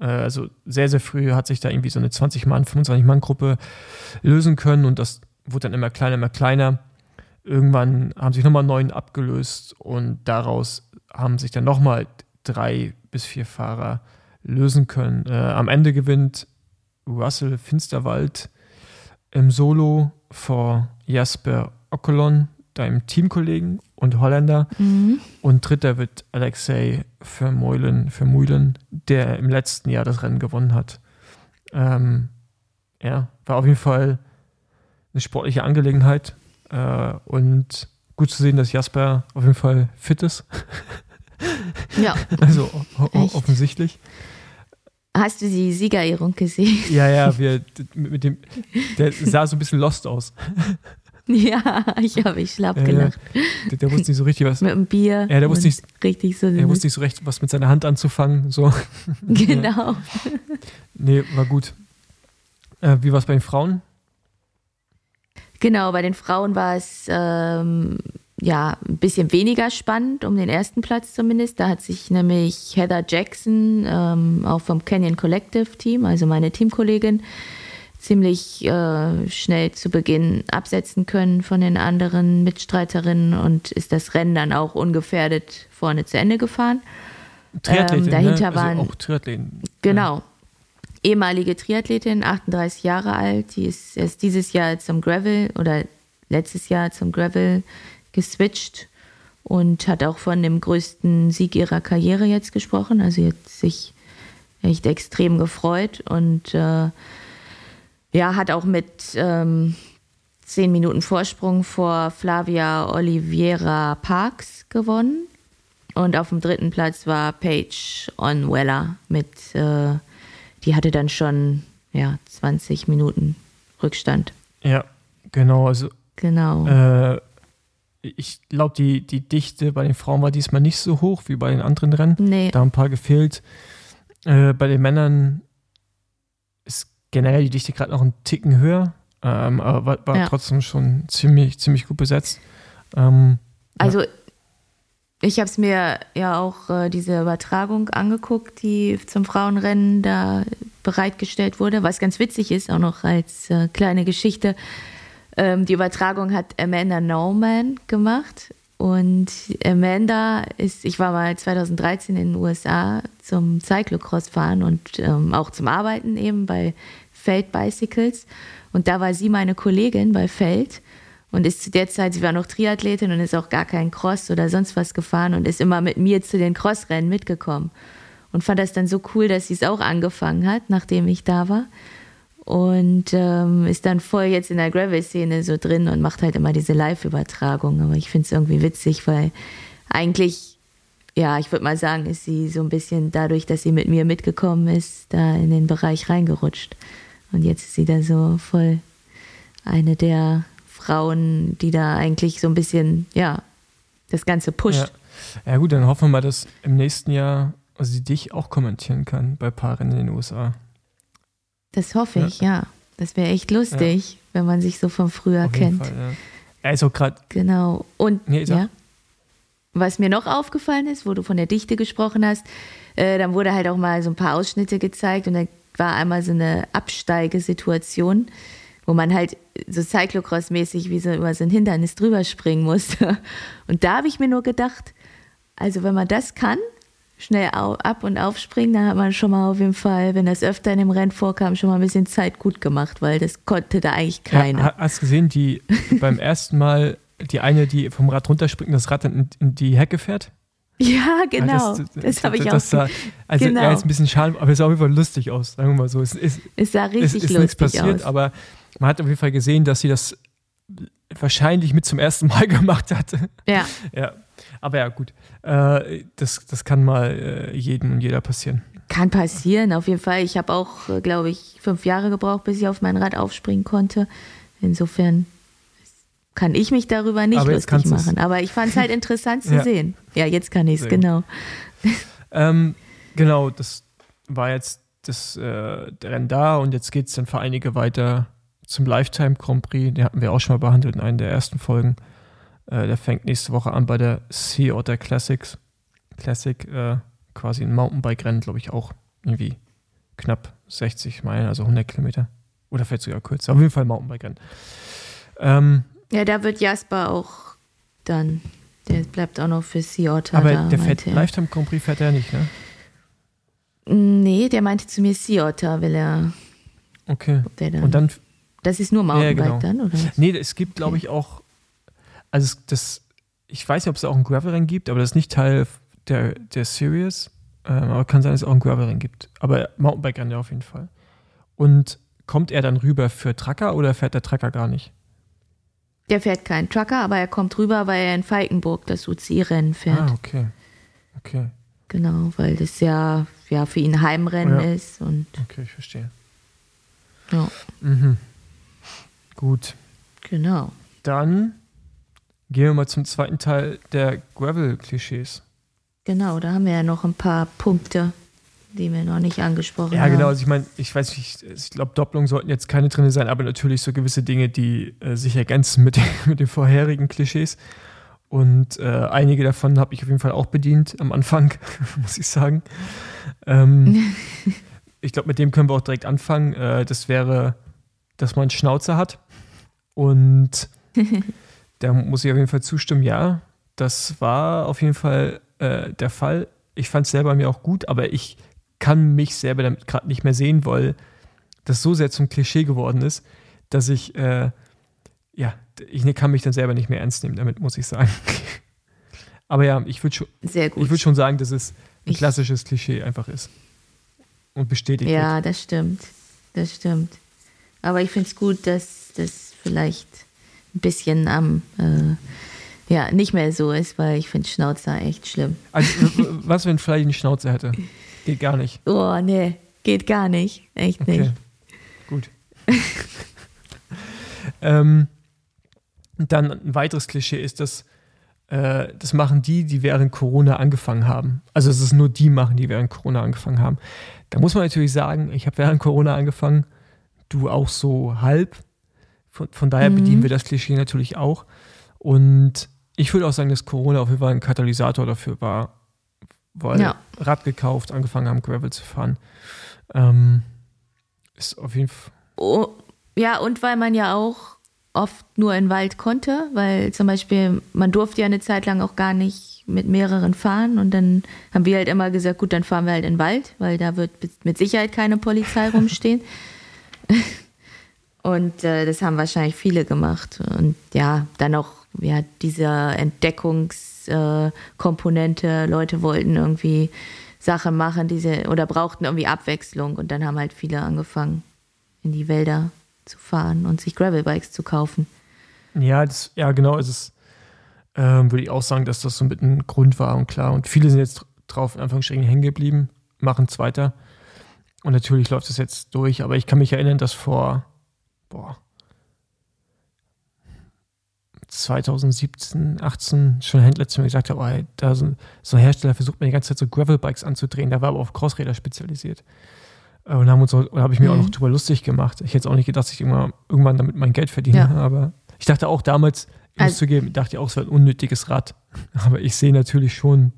Äh, also sehr, sehr früh hat sich da irgendwie so eine 20-Mann, 25-Mann-Gruppe lösen können und das wurde dann immer kleiner, immer kleiner. Irgendwann haben sich nochmal neun abgelöst und daraus haben sich dann nochmal drei bis vier Fahrer lösen können. Äh, am Ende gewinnt Russell Finsterwald im Solo vor Jasper Okolon, deinem Teamkollegen und Holländer. Mhm. Und dritter wird Alexei Vermeulen, Vermeulen, der im letzten Jahr das Rennen gewonnen hat. Ähm, ja, war auf jeden Fall eine sportliche Angelegenheit. Äh, und gut zu sehen, dass Jasper auf jeden Fall fit ist. [laughs] Ja. [laughs] also Echt? offensichtlich. Hast du die Siegerehrung gesehen? Ja, ja, wir mit [laughs] mit dem, der sah so ein bisschen lost aus. [laughs] ja, ich habe mich schlapp Ja, ja. gelacht. Der, der wusste nicht so richtig was. [laughs] Mit dem Bier. Ja, der wusste nicht- richtig so. Er wusste nicht so recht, was mit seiner Hand anzufangen. So, [laughs] genau. nee, war gut. Äh, wie war es bei den Frauen? Genau, bei den Frauen war es ähm, ja ein bisschen weniger spannend, um den ersten Platz zumindest. Da hat sich nämlich Heather Jackson, ähm, auch vom Canyon Collective Team, also meine Teamkollegin, ziemlich äh, schnell zu Beginn absetzen können von den anderen Mitstreiterinnen und ist das Rennen dann auch ungefährdet vorne zu Ende gefahren. Triathletin, Ähm, dahinter ne? waren- also auch Triathleten. Genau. Ehemalige Triathletin, 38 Jahre alt, die ist erst dieses Jahr zum Gravel oder letztes Jahr zum Gravel geswitcht und hat auch von dem größten Sieg ihrer Karriere jetzt gesprochen. Also sie hat sich echt extrem gefreut und äh, ja, hat auch mit ähm, zehn Minuten Vorsprung vor Flavia Oliveira Parks gewonnen. Und auf dem dritten Platz war Paige Onweller mit, äh, die hatte dann schon ja, 20 Minuten Rückstand. Ja, genau. Also Genau. äh, ich glaube, die, die Dichte bei den Frauen war diesmal nicht so hoch wie bei den anderen Rennen. nee, Da haben ein paar gefehlt. Äh, bei den Männern generell die Dichte gerade noch ein Ticken höher, ähm, aber war, war Ja. trotzdem schon ziemlich, ziemlich gut besetzt. Ähm, also ich habe es mir ja auch äh, diese Übertragung angeguckt, die zum Frauenrennen da bereitgestellt wurde, was ganz witzig ist, auch noch als äh, kleine Geschichte. Ähm, die Übertragung hat Amanda Norman gemacht. Und Amanda ist, ich war mal 2013 in den USA zum Cyclocross fahren und ähm, auch zum Arbeiten eben bei Feld Bicycles. Und da war sie meine Kollegin bei Feld und ist zu der Zeit, sie war noch Triathletin und ist auch gar kein Cross oder sonst was gefahren und ist immer mit mir zu den Crossrennen mitgekommen. Und fand das dann so cool, dass sie es auch angefangen hat, nachdem ich da war und ähm, ist dann voll jetzt in der Gravel-Szene so drin und macht halt immer diese Live-Übertragung. Aber ich finde es irgendwie witzig, weil eigentlich, ja, ich würde mal sagen, ist sie so ein bisschen dadurch, dass sie mit mir mitgekommen ist, da in den Bereich reingerutscht. Und jetzt ist sie da so voll eine der Frauen, die da eigentlich so ein bisschen, ja, das Ganze pusht. ja. ja gut, dann hoffen wir mal, dass im nächsten Jahr sie dich auch kommentieren kann bei Paaren in den USA. Das hoffe ich, ja. Das wäre echt lustig, wenn man sich so von früher Auf kennt. Fall, ja. Er ist auch gerade, Genau. Und Nee, ja. Was mir noch aufgefallen ist, wo du von der Dichte gesprochen hast, äh, dann wurde halt auch mal so ein paar Ausschnitte gezeigt und da war einmal so eine Absteigesituation, wo man halt so Cyclocross-mäßig wie so über so ein Hindernis drüber springen musste. [laughs] Und da habe ich mir nur gedacht, also wenn man das kann, schnell ab und aufspringen, dann hat man schon mal auf jeden Fall, wenn das öfter in dem Rennen vorkam, schon mal ein bisschen Zeit gut gemacht, weil das konnte da eigentlich keiner. Ja, hast du gesehen, die [laughs] beim ersten Mal die eine, die vom Rad runterspringt und das Rad dann in, in die Hecke fährt? Ja, genau. Ja, Das, habe ich auch. das sah, Also Genau. ja, ist ein bisschen schade, aber es sah auf jeden Fall lustig aus, sagen wir mal so. Es ist, es sah es richtig ist nichts lustig passiert, aus. aber man hat auf jeden Fall gesehen, dass sie das wahrscheinlich mit zum ersten Mal [laughs] gemacht hatte. Ja, Ja, aber ja, gut. Äh, das, das kann mal äh, jedem und jeder passieren. kann passieren, auf jeden Fall. Ich habe auch, äh, glaube ich, fünf Jahre gebraucht, bis ich auf mein Rad aufspringen konnte. Insofern kann ich mich darüber nicht Aber lustig machen. Aber ich fand es halt [laughs] interessant zu Ja. sehen. Ja, jetzt kann ich es, genau. Ähm, genau, das war jetzt das äh, der Rennen da und jetzt geht es dann für einige weiter zum Lifetime Grand Prix. Den hatten wir auch schon mal behandelt in einer der ersten Folgen. Äh, der fängt nächste Woche an bei der Sea Otter Classics. Classic, äh, quasi ein Mountainbike-Rennen, glaube ich, auch irgendwie knapp 60 Meilen, also 100 Kilometer. Oder vielleicht sogar kürzer. Auf jeden Fall Mountainbike-Rennen. Ähm, Ja, da wird Jasper auch dann, der bleibt auch noch für Sea Otter aber da. der fährt er. Lifetime Grand Prix fährt er nicht, ne? Nee, der meinte zu mir Sea Otter, will er, Okay. dann, Und dann das ist nur Mountainbike genau. dann, oder? Nee, es gibt, glaube Okay. ich, auch, also das, ich weiß nicht, ob es auch ein Gravel-Rennen gibt, aber das ist nicht Teil der, der Series. Ähm, aber kann sein, dass es auch ein Gravel-Rennen gibt. Aber Mountainbike-Rennen ja auf jeden Fall. Und kommt er dann rüber für Tracker oder fährt der Tracker gar nicht? Der fährt keinen Trucker, aber er kommt rüber, weil er in Falkenburg das UCI-Rennen fährt. Ah, okay. Okay, Genau, weil das ja, ja für ihn Heimrennen Ja. ist und okay, ich verstehe. ja, Mhm. Gut. genau. Dann gehen wir mal zum zweiten Teil der Gravel-Klischees. Genau, da haben wir ja noch ein paar Punkte, die wir noch nicht angesprochen Ja, haben. genau. Also ich meine, ich weiß nicht, ich glaube, Doppelungen sollten jetzt keine drin sein, aber natürlich so gewisse Dinge, die äh, sich ergänzen mit, den- [laughs] mit den vorherigen Klischees. Und äh, einige davon habe ich auf jeden Fall auch bedient am Anfang, [laughs] muss ich sagen. Ähm, [laughs] ich glaube, mit dem können wir auch direkt anfangen. Äh, das wäre, dass man einen Schnauzer hat. Und da muss ich auf jeden Fall zustimmen, ja. Das war auf jeden Fall äh, der Fall. Ich fand es selber mir auch gut, aber ich kann mich selber damit gerade nicht mehr sehen, weil das so sehr zum Klischee geworden ist, dass ich, äh, ja, ich ne- kann mich dann selber nicht mehr ernst nehmen, damit muss ich sagen. [laughs] aber ja, ich würde schon, Sehr gut. ich würd schon sagen, dass es ein Ich- klassisches Klischee einfach ist. Und bestätigt wird. Ja, das stimmt. Das stimmt. Aber ich finde es gut, dass das vielleicht ein bisschen am, äh, ja, nicht mehr so ist, weil ich finde Schnauzer echt schlimm. Also, was, wenn vielleicht eine Schnauze hätte? Geht gar nicht. Oh, nee, geht gar nicht. Echt Okay. nicht. Gut. [laughs] ähm, dann ein weiteres Klischee ist, dass äh, das machen die, die während Corona angefangen haben. Also es ist nur die machen, die während Corona angefangen haben. Da muss man natürlich sagen, ich habe während Corona angefangen, du auch so halb. Von, von daher Mhm. bedienen wir das Klischee natürlich auch. Und ich würde auch sagen, dass Corona auf jeden Fall ein Katalysator dafür war, weil Ja. Rad gekauft, angefangen haben, Gravel zu fahren. Ähm, ist auf jeden Fall. Oh, ja, und weil man ja auch oft nur in den Wald konnte, weil zum Beispiel man durfte ja eine Zeit lang auch gar nicht mit mehreren fahren und dann haben wir halt immer gesagt, gut, dann fahren wir halt in den Wald, weil da wird mit Sicherheit keine Polizei [laughs] rumstehen. Und äh, das haben wahrscheinlich viele gemacht. Und ja, dann auch ja, diese Entdeckungskomponente. Äh. Leute wollten irgendwie Sachen machen, diese oder brauchten irgendwie Abwechslung. Und dann haben halt viele angefangen, in die Wälder zu fahren und sich Gravelbikes zu kaufen. Ja, das, ja, genau. Es ist, ähm, würde ich auch sagen, dass das so mit ein Grund war und klar. Und viele sind jetzt drauf in Anführungsstrichen hängen geblieben, machen es weiter. Und natürlich läuft es jetzt durch, aber ich kann mich erinnern, dass vor boah, 2017, 18 schon Händler zu mir gesagt hat, oh, da so, so ein Hersteller versucht mir die ganze Zeit so Gravelbikes anzudrehen, der war aber auf Crossräder spezialisiert. Äh, Und haben uns auch, und habe ich mir auch Mhm. noch drüber lustig gemacht. Ich hätte auch nicht gedacht, dass ich irgendwann, irgendwann damit mein Geld verdiene, Ja. aber ich dachte auch damals, ich muss Also- zugeben, dachte ich auch, es wäre ein unnötiges Rad. [laughs] Aber ich sehe natürlich schon,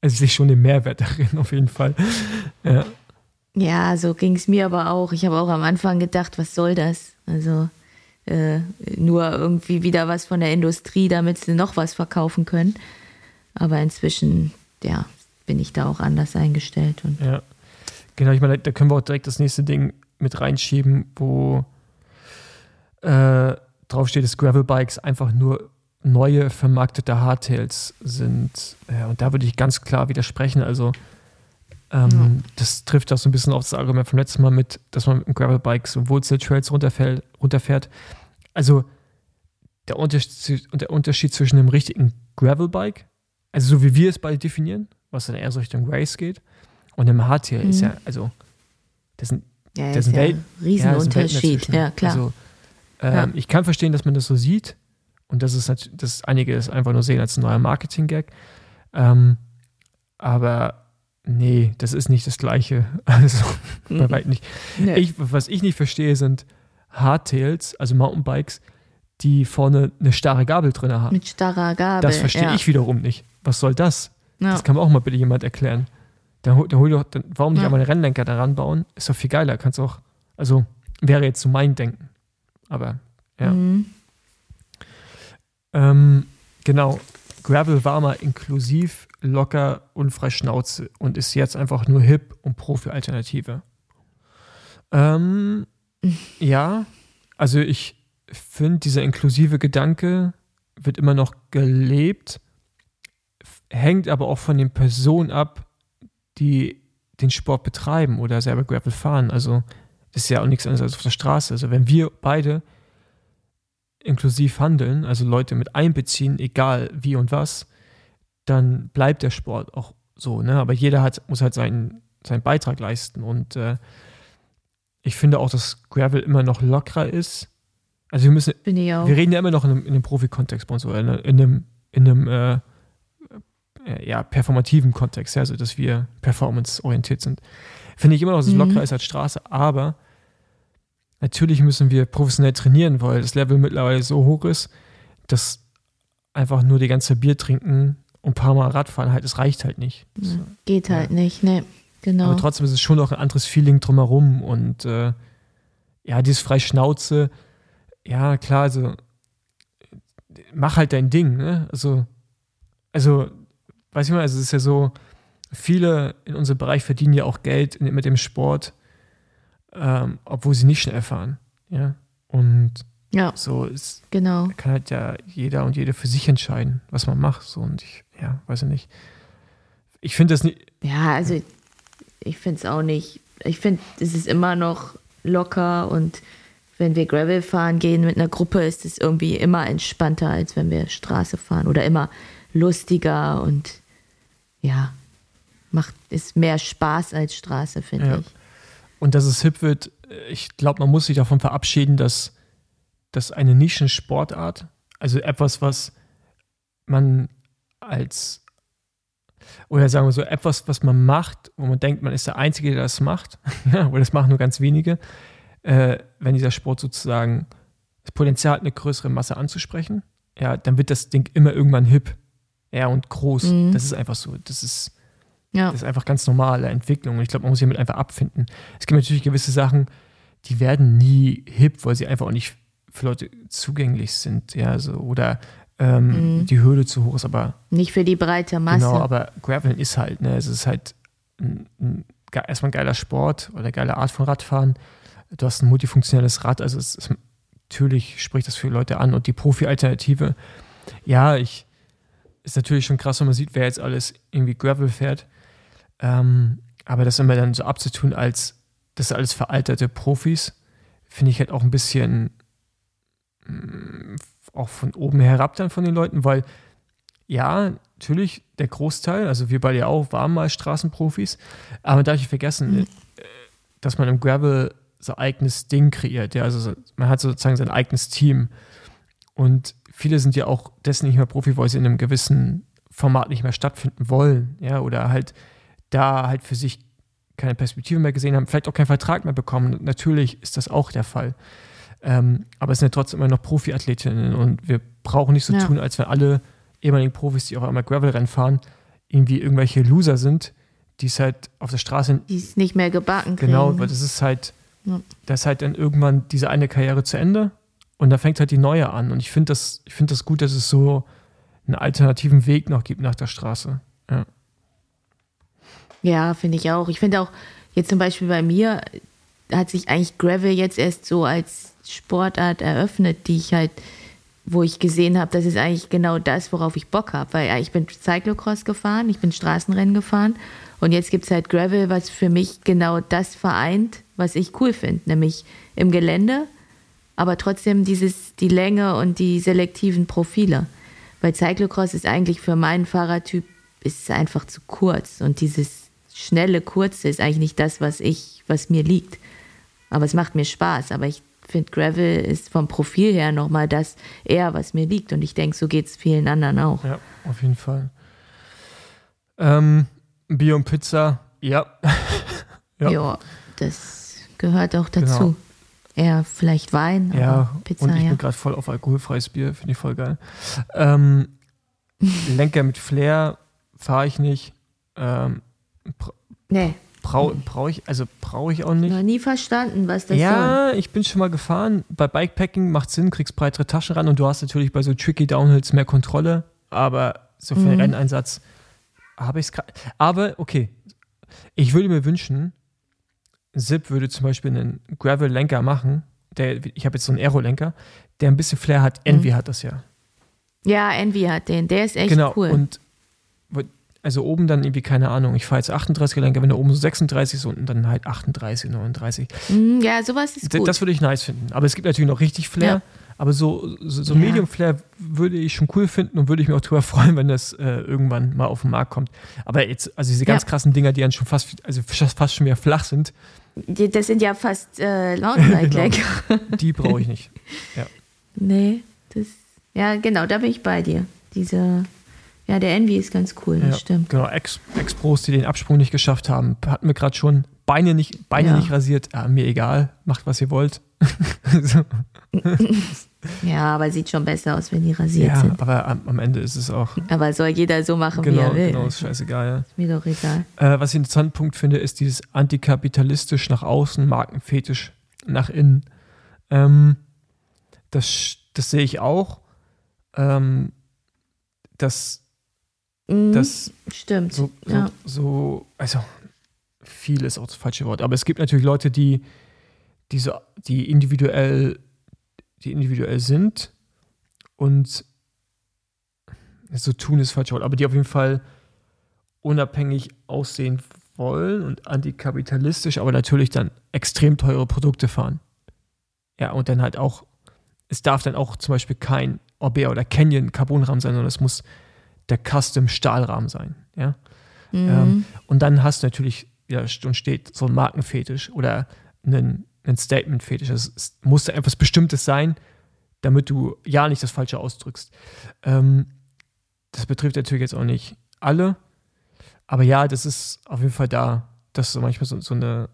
also ich sehe schon den Mehrwert [laughs] darin, auf jeden Fall. Ja. Ja, so ging es mir aber auch. Ich habe auch am Anfang gedacht, was soll das? Also äh, nur irgendwie wieder was von der Industrie, damit sie noch was verkaufen können. Aber inzwischen, ja, bin ich da auch anders eingestellt. Und Ja, genau. Ich meine, da können wir auch direkt das nächste Ding mit reinschieben, wo äh, drauf steht, dass Gravelbikes einfach nur neue vermarktete Hardtails sind. Ja, und da würde ich ganz klar widersprechen. Also, ähm, das trifft auch so ein bisschen auf das Argument vom letzten Mal mit, dass man mit einem Gravelbike so Wurzeltrails runterfällt, runterfährt. Also, der Unterschied, der Unterschied zwischen einem richtigen Gravelbike, also so wie wir es beide definieren, was dann eher so Richtung Race geht, und einem Hardtail ist Mhm. ja, also, das sind, ja, das ist ja Welt- ein ja, Riesenunterschied. Ja, klar. Also, ähm, Ja. Ich kann verstehen, dass man das so sieht und das ist natürlich, dass einige es einfach nur sehen als ein neuer Marketing-Gag. Ähm, aber nee, das ist nicht das Gleiche. [laughs] Also, bei weitem nicht. Nee. Ich, was ich nicht verstehe, sind Hardtails, also Mountainbikes, die vorne eine starre Gabel drin haben. Mit starrer Gabel. Das verstehe ja. ich wiederum nicht. Was soll das? Ja. Das kann mir auch mal bitte jemand erklären. Dann, hol- dann hol doch, dann, warum nicht Ja. einmal einen Rennlenker daran bauen? Ist doch viel geiler. Kannst auch, also wäre jetzt so mein Denken. Aber ja. Mhm. Ähm, genau. Gravel war mal inklusiv, locker und frei Schnauze und ist jetzt einfach nur hip und Profi-Alternative. Ähm, ja, also ich finde, dieser inklusive Gedanke wird immer noch gelebt, hängt aber auch von den Personen ab, die den Sport betreiben oder selber Gravel fahren. Also ist ja auch nichts anderes als auf der Straße. Also wenn wir beide inklusiv handeln, also Leute mit einbeziehen, egal wie und was, dann bleibt der Sport auch so. Ne? Aber jeder hat, muss halt seinen, seinen Beitrag leisten. Und äh, ich finde auch, dass Gravel immer noch lockerer ist. Also wir müssen, wir reden ja immer noch in einem, in einem Profi-Kontext bei uns oder in einem, in einem, in einem äh, äh, ja, performativen Kontext, ja, also dass wir performance-orientiert sind. Finde ich immer noch, dass es Mhm. lockerer ist als Straße, aber natürlich müssen wir professionell trainieren, weil das Level mittlerweile so hoch ist, dass einfach nur die ganze Bier trinken und ein paar Mal Radfahren halt, es reicht halt nicht. Ja, Geht halt nicht, ne. Genau. Aber trotzdem ist es schon noch ein anderes Feeling drumherum und äh, ja, dieses frei Schnauze, ja, klar, also mach halt dein Ding, ne? Also, also, weiß ich mal, also es ist ja so, viele in unserem Bereich verdienen ja auch Geld mit dem Sport, ähm, obwohl sie nicht schnell fahren, ja. Und ja, so ist, genau. kann halt ja jeder und jede für sich entscheiden, was man macht. So und ich, ja, weiß ich nicht. Ich finde das nicht, Ja, also ich finde es auch nicht. Ich finde, es ist immer noch locker und wenn wir Gravel fahren gehen mit einer Gruppe, ist es irgendwie immer entspannter, als wenn wir Straße fahren oder immer lustiger und ja, macht ist mehr Spaß als Straße, finde Ja. ich. Und dass es hip wird, ich glaube, man muss sich davon verabschieden, dass, dass eine Nischensportart, also etwas, was man als, oder sagen wir so, etwas, was man macht, wo man denkt, man ist der Einzige, der das macht, [laughs] aber das machen nur ganz wenige, äh, wenn dieser Sport sozusagen das Potenzial hat, eine größere Masse anzusprechen, ja, dann wird das Ding immer irgendwann hip, ja, und groß. Mhm. Das ist einfach so. Das ist, Ja, das ist einfach ganz normale Entwicklung. Und ich glaube, man muss sich damit einfach abfinden. Es gibt natürlich gewisse Sachen, die werden nie hip, weil sie einfach auch nicht für Leute zugänglich sind. Ja, so, oder ähm, Mhm. die Hürde zu hoch ist, aber nicht für die breite Masse. genau, aber Graveln ist halt, ne, es ist halt ein, ein, erstmal ein geiler Sport oder eine geile Art von Radfahren. Du hast ein multifunktionelles Rad, also es ist, natürlich spricht das für Leute an und die Profi-Alternative, ja, ich ist natürlich schon krass, wenn man sieht, wer jetzt alles irgendwie Gravel fährt. Ähm, aber das immer dann so abzutun, als das alles veraltete Profis, finde ich halt auch ein bisschen mm, auch von oben herab dann von den Leuten, weil ja, natürlich der Großteil, also wir beide ja auch, waren mal Straßenprofis, aber darf nicht vergessen, äh, dass man im Gravel sein eigenes Ding kreiert. Ja, also so- man hat sozusagen sein eigenes Team. Und viele sind ja auch dessen nicht mehr Profi, weil sie in einem gewissen Format nicht mehr stattfinden wollen. Ja, oder halt da halt für sich keine Perspektive mehr gesehen haben, vielleicht auch keinen Vertrag mehr bekommen. Natürlich ist das auch der Fall. Ähm, aber es sind ja trotzdem immer noch Profiathletinnen und wir brauchen nicht so Ja. tun, als wenn alle ehemaligen Profis, die auf einmal Gravel-Rennen fahren, irgendwie irgendwelche Loser sind, die es halt auf der Straße die es nicht mehr gebacken kriegen. Genau, weil das ist halt, Ja. das ist halt dann irgendwann diese eine Karriere zu Ende und da fängt halt die neue an. Und ich finde das, ich finde das gut, dass es so einen alternativen Weg noch gibt nach der Straße. Ja. Ja, finde ich auch. Ich finde auch, jetzt zum Beispiel bei mir hat sich eigentlich Gravel jetzt erst so als Sportart eröffnet, die ich halt, wo ich gesehen habe, das ist eigentlich genau das, worauf ich Bock habe. Weil ich bin Cyclocross gefahren, ich bin Straßenrennen gefahren und jetzt gibt es halt Gravel, was für mich genau das vereint, was ich cool finde, nämlich im Gelände, aber trotzdem dieses, die Länge und die selektiven Profile. Weil Cyclocross ist eigentlich für meinen Fahrertyp ist einfach zu kurz und dieses schnelle, kurze ist eigentlich nicht das, was ich, was mir liegt. Aber es macht mir Spaß. Aber ich finde, Gravel ist vom Profil her nochmal das eher, was mir liegt. Und ich denke, so geht es vielen anderen auch. ja, auf jeden Fall. Ähm, Bier und Pizza, ja. [laughs] Ja, Ja. das gehört auch dazu. Genau. Eher vielleicht Wein, Ja, Pizza, und ich ja. bin gerade voll auf alkoholfreies Bier, finde ich voll geil. Ähm, [laughs] Lenker mit Flair fahre ich nicht. Ähm, Pr Nee. Brauche brauch ich, also brauche ich auch nicht. Noch nie verstanden, was das ja, soll. ich bin schon mal gefahren. Bei Bikepacking macht Sinn, kriegst breitere Taschen ran und du hast natürlich bei so tricky Downhills mehr Kontrolle, aber so für den Mhm. Renneinsatz habe ich es gerade. Aber okay, ich würde mir wünschen, Zip würde zum Beispiel einen Gravel-Lenker machen. Der, ich habe jetzt so einen Aero-Lenker, der ein bisschen Flair hat. Envy hat das ja. Ja, Envy hat den. Der ist echt genau. cool. Und also oben dann irgendwie, keine Ahnung, ich fahre jetzt 38er Lenker, wenn da oben so 36 ist, unten dann halt 38, 39. Mhm, ja, sowas ist gut. Das würde ich nice finden. Aber es gibt natürlich noch richtig Flair. Ja. Aber so, so, so Ja. Medium Flair würde ich schon cool finden und würde ich mir auch drüber [laughs] freuen, wenn das äh, irgendwann mal auf den Markt kommt. Aber jetzt, also diese ganz Ja. krassen Dinger, die dann schon fast, also fast schon wieder flach sind, Die- das sind ja fast äh, Mountainbike-Lenker. [laughs] [laughs] die brauche ich nicht. Nee, das. Ja, genau, da bin ich bei dir. Diese. Ja, der Envy ist ganz cool, das Ja, stimmt. Genau, Ex- Ex-Pros, die den Absprung nicht geschafft haben, hatten wir gerade schon. Beine nicht, Beine Ja. nicht rasiert, ja, mir egal, macht was ihr wollt. so, [laughs] Ja, aber sieht schon besser aus, wenn die rasiert ja, sind. aber am, am Ende ist es auch, Aber soll jeder so machen, wie genau, er will. genau, ist scheißegal. Ja. Ist mir doch egal. Äh, was ich einen interessanten Punkt finde, ist dieses antikapitalistisch nach außen, Markenfetisch nach innen. Ähm, das, das sehe ich auch. Ähm, das, Mhm, das stimmt. so, so, ja. so, also viel ist auch das falsche Wort, aber es gibt natürlich Leute, die, die, so, die individuell, die individuell sind und so tun ist falsch Wort, aber die auf jeden Fall unabhängig aussehen wollen und antikapitalistisch, aber natürlich dann extrem teure Produkte fahren. Ja, und dann halt auch, es darf dann auch zum Beispiel kein Orbea oder Canyon Carbonrahmen sein, sondern es muss der Custom Stahlrahmen sein. Ja? Mhm. Ähm, und dann hast du natürlich, ja, und steht so ein Markenfetisch oder einen, einen Statement-Fetisch. Es, muss da etwas Bestimmtes sein, damit du ja nicht das Falsche ausdrückst. Ähm, das betrifft natürlich jetzt auch nicht alle, aber ja, das ist auf jeden Fall da, dass so manchmal so, so eine,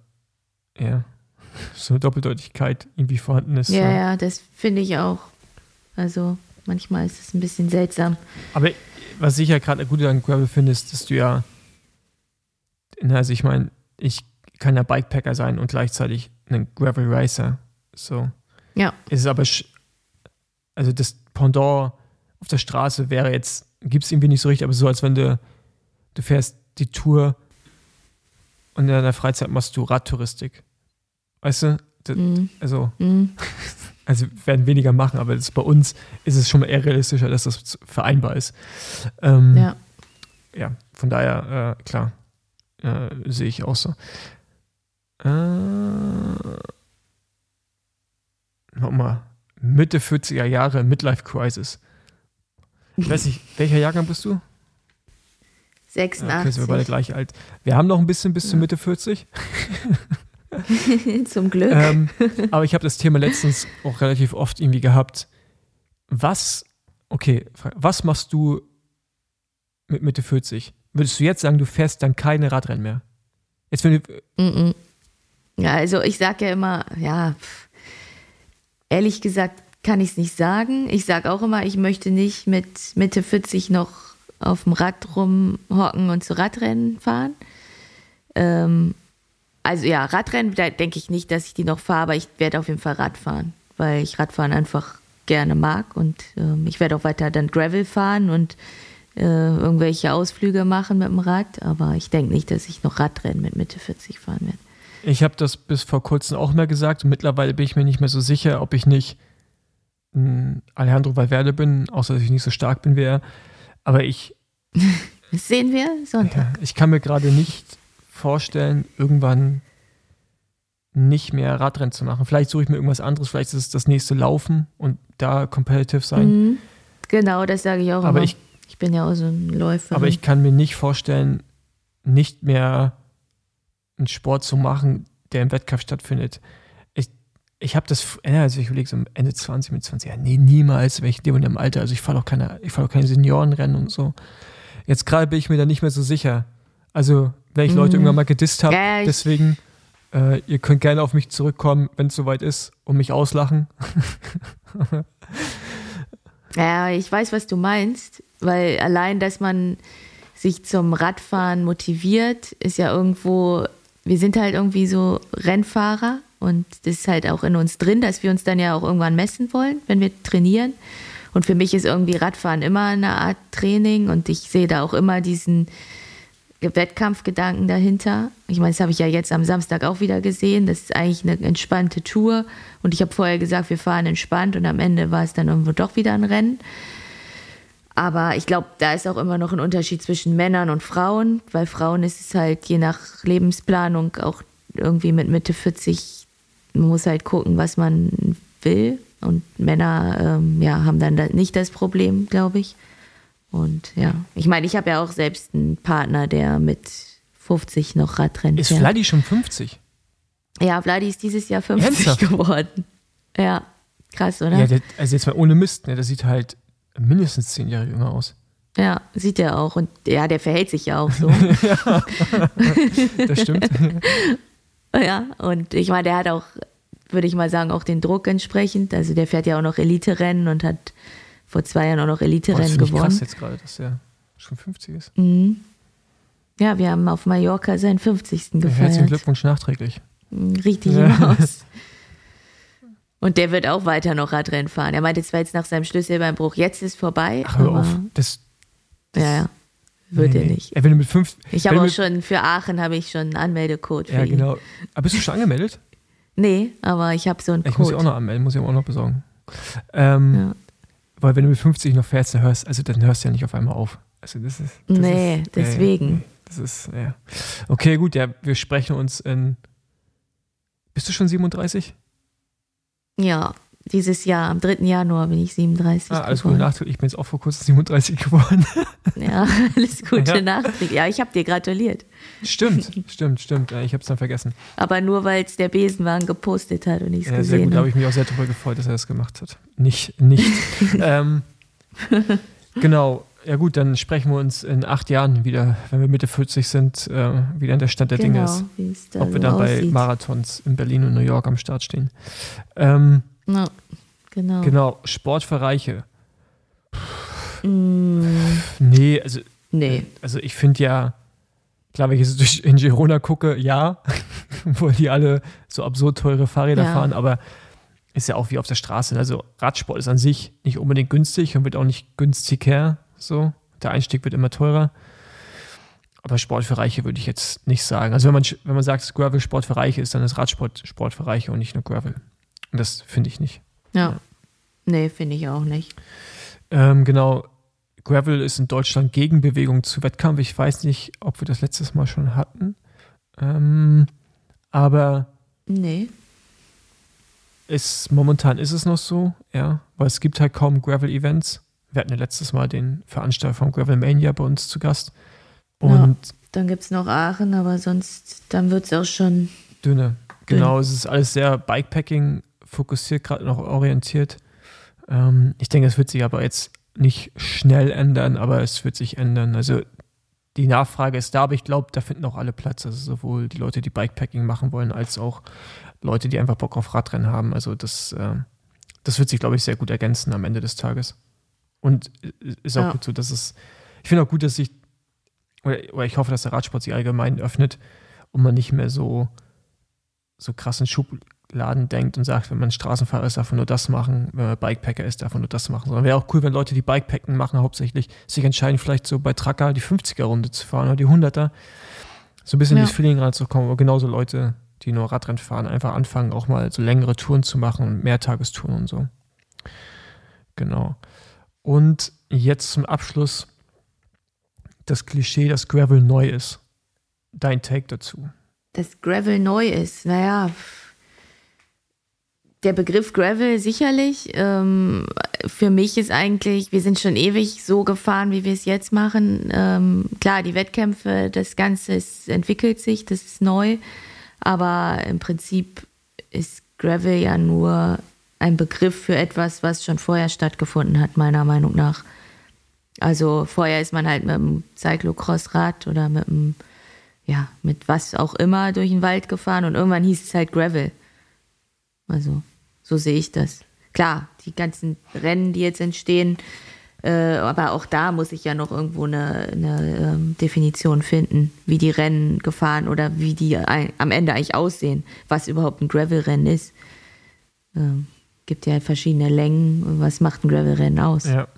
ja, [laughs] so eine Doppeldeutigkeit irgendwie vorhanden ist. ja, ne? ja, das finde ich auch. Also manchmal ist es ein bisschen seltsam. Aber was ich ja gerade gut an Gravel finde, ist, dass du ja, also ich meine, ich kann ja Bikepacker sein und gleichzeitig ein Gravel Racer. So. Ja. Es ist aber, also das Pendant auf der Straße wäre jetzt, gibt es irgendwie nicht so richtig, aber so, als wenn du, du fährst die Tour und in deiner Freizeit machst du Radtouristik. Weißt du? Das, Mhm. Also, Mhm. [laughs] also werden weniger machen, aber bei uns ist es schon mal eher realistischer, dass das vereinbar ist. Ähm, Ja. ja, von daher, äh, klar, äh, sehe ich auch so. Äh, Nochmal, Mitte 40er Jahre, Midlife Crisis. Ich weiß nicht, welcher Jahrgang bist du? Ja, Okay, sind wir 86. beide gleich alt. Wir haben noch ein bisschen bis zu Ja. Mitte 40. [laughs] [laughs] Zum Glück. ähm, aber ich habe das Thema letztens auch relativ oft irgendwie gehabt. Was, okay, was machst du mit Mitte 40? Würdest du jetzt sagen, du fährst dann keine Radrennen mehr? Jetzt, wenn du, Mhm. Ja, also ich sage ja immer, ja, ehrlich gesagt kann ich es nicht sagen. Ich sage auch immer, ich möchte nicht mit Mitte 40 noch auf dem Rad rumhocken und zu Radrennen fahren. Ähm, also ja, Radrennen, da denke ich nicht, dass ich die noch fahre, aber ich werde auf jeden Fall Rad fahren, weil ich Radfahren einfach gerne mag und ähm, ich werde auch weiter dann Gravel fahren und äh, irgendwelche Ausflüge machen mit dem Rad, aber ich denke nicht, dass ich noch Radrennen mit Mitte 40 fahren werde. ich habe das bis vor kurzem auch mal gesagt und mittlerweile bin ich mir nicht mehr so sicher, ob ich nicht ein Alejandro Valverde bin, außer dass ich nicht so stark bin wie er. Aber ich, [laughs] Das sehen wir Sonntag. ja, ich kann mir gerade nicht vorstellen, irgendwann nicht mehr Radrennen zu machen. Vielleicht suche ich mir irgendwas anderes, vielleicht ist es das nächste Laufen und da competitive sein. Mhm. Genau, das sage ich auch Aber immer. ich- ich bin ja auch so ein Läufer. Aber ich kann mir nicht vorstellen, nicht mehr einen Sport zu machen, der im Wettkampf stattfindet. Ich, ich habe das, also ich überlege so Ende 20, mit 20, ja, nee, niemals, wenn ich in dem und dem Alter, also ich fahre doch keine, ich fahre doch keine Seniorenrennen und so. Jetzt gerade bin ich mir da nicht mehr so sicher. Also, wenn ich Leute Mhm. irgendwann mal gedisst habe, Ja, deswegen, äh, ihr könnt gerne auf mich zurückkommen, wenn es soweit ist, und mich auslachen. [laughs] Ja, ich weiß, was du meinst, weil allein, dass man sich zum Radfahren motiviert, ist ja irgendwo, wir sind halt irgendwie so Rennfahrer und das ist halt auch in uns drin, dass wir uns dann ja auch irgendwann messen wollen, wenn wir trainieren. Und für mich ist irgendwie Radfahren immer eine Art Training und ich sehe da auch immer diesen Wettkampfgedanken dahinter. Ich meine, das habe ich ja jetzt am Samstag auch wieder gesehen. Das ist eigentlich eine entspannte Tour. Und ich habe vorher gesagt, wir fahren entspannt und am Ende war es dann irgendwo doch wieder ein Rennen. Aber ich glaube, da ist auch immer noch ein Unterschied zwischen Männern und Frauen, weil Frauen ist es halt je nach Lebensplanung auch irgendwie mit Mitte 40, man muss halt gucken, was man will. Und Männer ähm, ja, haben dann nicht das Problem, glaube ich. Und ja, ich meine, ich habe ja auch selbst einen Partner, der mit 50 noch Radrennen Ist Vladi schon 50? Ja, Vladi ist dieses Jahr 50 Ernsthaft? geworden. Ja, krass, oder? Ja, der, also jetzt mal ohne Mist, ne, der sieht halt mindestens zehn Jahre jünger aus. Ja, sieht er auch. Und ja, der verhält sich ja auch so. [laughs] ja, das stimmt. [laughs] ja, und ich meine, der hat auch würde ich mal sagen, auch den Druck entsprechend. Also der fährt ja auch noch Elite-Rennen und hat vor zwei Jahren auch noch Elite-Rennen gewonnen. Das krass jetzt gerade, dass er schon 50 ist. Mhm. Ja, wir haben auf Mallorca seinen 50. gefeiert. Herzlichen Glückwunsch nachträglich. Mhm, richtig ja. aus. [laughs] Und der wird auch weiter noch Radrennen fahren. Er meinte zwar jetzt nach seinem Schlüsselbeinbruch, jetzt ist vorbei. Ach, hör auf. Das, das, ja, ja. Wird nee, er nicht. Er will mit fünf, ich habe auch schon, für Aachen habe ich schon einen Anmeldecode für ja, ihn. genau. Aber bist du schon angemeldet? Nee, aber ich habe so einen ich Code. Ich muss ja auch noch anmelden, muss ich auch noch besorgen. Ähm, ja. Weil wenn du mit 50 noch fährst, dann hörst, also dann hörst du ja nicht auf einmal auf. Also das ist. Das nee, ist, deswegen. Äh, das ist, ja. Okay, gut, ja, wir sprechen uns in. Bist du schon 37? Ja, dieses Jahr, am 3. Januar bin ich 37. Ah, alles Gute nachträglich. Ich bin jetzt auch vor kurzem 37 geworden. [laughs] Ja, alles Gute ja. nachträglich. Ja, ich habe dir gratuliert. Stimmt, [laughs] stimmt, stimmt. Ja, ich habe es dann vergessen. Aber nur, weil es der Besenwagen gepostet hat und ich es ja, gesehen Sehr gut, da habe ich mich auch sehr darüber gefreut, dass er das gemacht hat. Nicht, nicht. [laughs] ähm, genau. Ja gut, dann sprechen wir uns in acht Jahren wieder, wenn wir Mitte 40 sind, äh, wie dann der Stand der genau, Dinge ist. Ob wir dann bei Marathons in Berlin und New York am Start stehen. Ähm, ja, genau. Genau, Sport für Reiche. Mm. Nee, also, nee. also ich finde ja, klar, wenn ich jetzt in Girona gucke, ja, [laughs] wo die alle so absurd teure Fahrräder ja. fahren, aber ist ja auch wie auf der Straße. Also Radsport ist an sich nicht unbedingt günstig und wird auch nicht günstiger. So, der Einstieg wird immer teurer. Aber Sport für Reiche würde ich jetzt nicht sagen. Also wenn man, wenn man sagt, Gravel Sport für Reiche ist, dann ist Radsport Sport für Reiche und nicht nur Gravel. Und das finde ich nicht. Ja. ja. Nee, finde ich auch nicht. Ähm, genau. Gravel ist in Deutschland Gegenbewegung zu Wettkampf. Ich weiß nicht, ob wir das letztes Mal schon hatten. Ähm, aber. Nee. Ist, momentan ist es noch so, ja, weil es gibt halt kaum Gravel-Events. Wir hatten ja letztes Mal den Veranstalter von Gravel Mania bei uns zu Gast. Und ja, dann gibt es noch Aachen, aber sonst, dann wird es auch schon. Dünne. Genau, dünn. es ist alles sehr Bikepacking fokussiert, gerade noch orientiert. Ähm, ich denke, es wird sich aber jetzt nicht schnell ändern, aber es wird sich ändern. Also die Nachfrage ist da, aber ich glaube, da finden auch alle Platz. Also sowohl die Leute, die Bikepacking machen wollen, als auch Leute, die einfach Bock auf Radrennen haben. Also das, äh, das wird sich, glaube ich, sehr gut ergänzen am Ende des Tages. Und ist auch ja. gut so, dass es, ich finde auch gut, dass sich, oder, oder ich hoffe, dass der Radsport sich allgemein öffnet und man nicht mehr so, so krassen Schub, Laden denkt und sagt, wenn man Straßenfahrer ist, darf man nur das machen, wenn man Bikepacker ist, darf man nur das machen. Sondern wäre auch cool, wenn Leute, die Bikepacken machen, hauptsächlich sich entscheiden, vielleicht so bei Tracker die 50er-Runde zu fahren oder die 100er. So ein bisschen ja. in das Feeling reinzukommen. Aber genauso Leute, die nur Radrennen fahren, einfach anfangen, auch mal so längere Touren zu machen und Mehrtagestouren und so. Genau. Und jetzt zum Abschluss das Klischee, dass Gravel neu ist. Dein Take dazu. Dass Gravel neu ist, naja, der Begriff Gravel sicherlich. Ähm, für mich ist eigentlich, wir sind schon ewig so gefahren, wie wir es jetzt machen. Ähm, klar, die Wettkämpfe, das Ganze ist, entwickelt sich, das ist neu. Aber im Prinzip ist Gravel ja nur ein Begriff für etwas, was schon vorher stattgefunden hat, meiner Meinung nach. Also vorher ist man halt mit einem Cyclocross-Rad oder mit einem, ja, mit was auch immer durch den Wald gefahren und irgendwann hieß es halt Gravel. Also so sehe ich das. Klar, die ganzen Rennen, die jetzt entstehen, Äh, aber auch da muss ich ja noch irgendwo eine, eine ähm, Definition finden, wie die Rennen gefahren oder wie die ein, am Ende eigentlich aussehen, was überhaupt ein Gravel-Rennen ist. Ähm, gibt ja verschiedene Längen. Was macht ein Gravel-Rennen aus? Ja.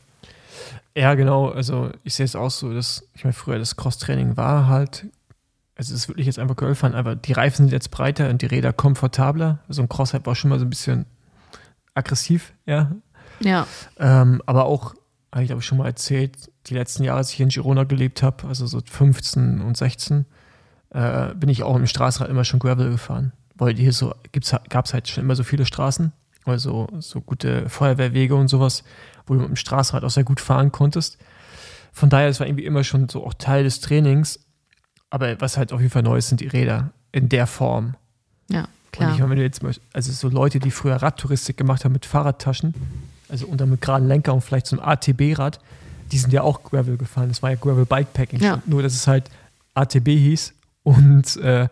Ja, genau. Also ich sehe es auch so, dass ich meine, früher das Cross-Training war halt, also es ist wirklich jetzt einfach Gravel-Fahren, aber die Reifen sind jetzt breiter und die Räder komfortabler. So also ein Cross-Hype war schon mal so ein bisschen aggressiv, ja. Ja. Ähm, aber auch, habe ich glaube ich schon mal erzählt, die letzten Jahre, als ich in Girona gelebt habe, also so 15 und 16, äh, bin ich auch im Straßenrad immer schon Gravel gefahren. Weil hier so gab es halt schon immer so viele Straßen, also so gute Feuerwehrwege und sowas wo du mit dem Straßenrad auch sehr gut fahren konntest. Von daher, es war irgendwie immer schon so auch Teil des Trainings. Aber was halt auf jeden Fall neu ist, sind die Räder in der Form. Ja, klar. Und ich meine, wenn du jetzt also so Leute, die früher Radtouristik gemacht haben mit Fahrradtaschen, also unter mit geraden Lenker und vielleicht so einem ATB-Rad, die sind ja auch Gravel gefahren. Das war ja Gravel Bikepacking. Ja. Nur, dass es halt ATB hieß und äh,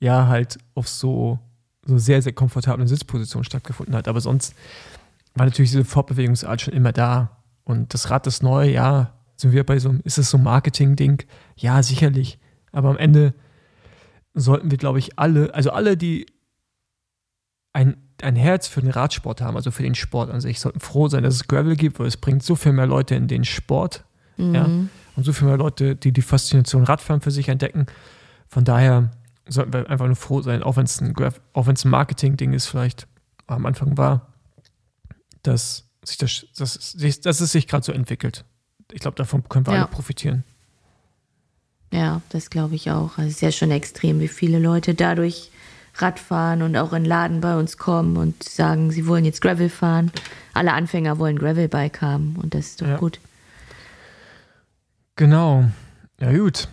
ja, halt auf so, so sehr, sehr komfortablen Sitzpositionen stattgefunden hat. Aber sonst war natürlich diese Fortbewegungsart schon immer da. Und das Rad ist neu, ja, sind wir bei so einem, ist es so ein Marketing-Ding? Ja, sicherlich. Aber am Ende sollten wir, glaube ich, alle, also alle, die ein, ein Herz für den Radsport haben, also für den Sport an sich, sollten froh sein, dass es Gravel gibt, weil es bringt so viel mehr Leute in den Sport. Mhm. Ja, und so viel mehr Leute, die die Faszination Radfahren für sich entdecken. Von daher sollten wir einfach nur froh sein, auch wenn es ein, ein Marketing-Ding ist, vielleicht am Anfang war, dass, sich das, dass, dass es sich gerade so entwickelt. Ich glaube, davon können wir ja. alle profitieren. Ja, das glaube ich auch. Also es ist ja schon extrem, wie viele Leute dadurch Rad fahren und auch in Laden bei uns kommen und sagen, sie wollen jetzt Gravel fahren. Alle Anfänger wollen Gravelbike haben und das ist doch ja. gut. Genau. Ja, gut.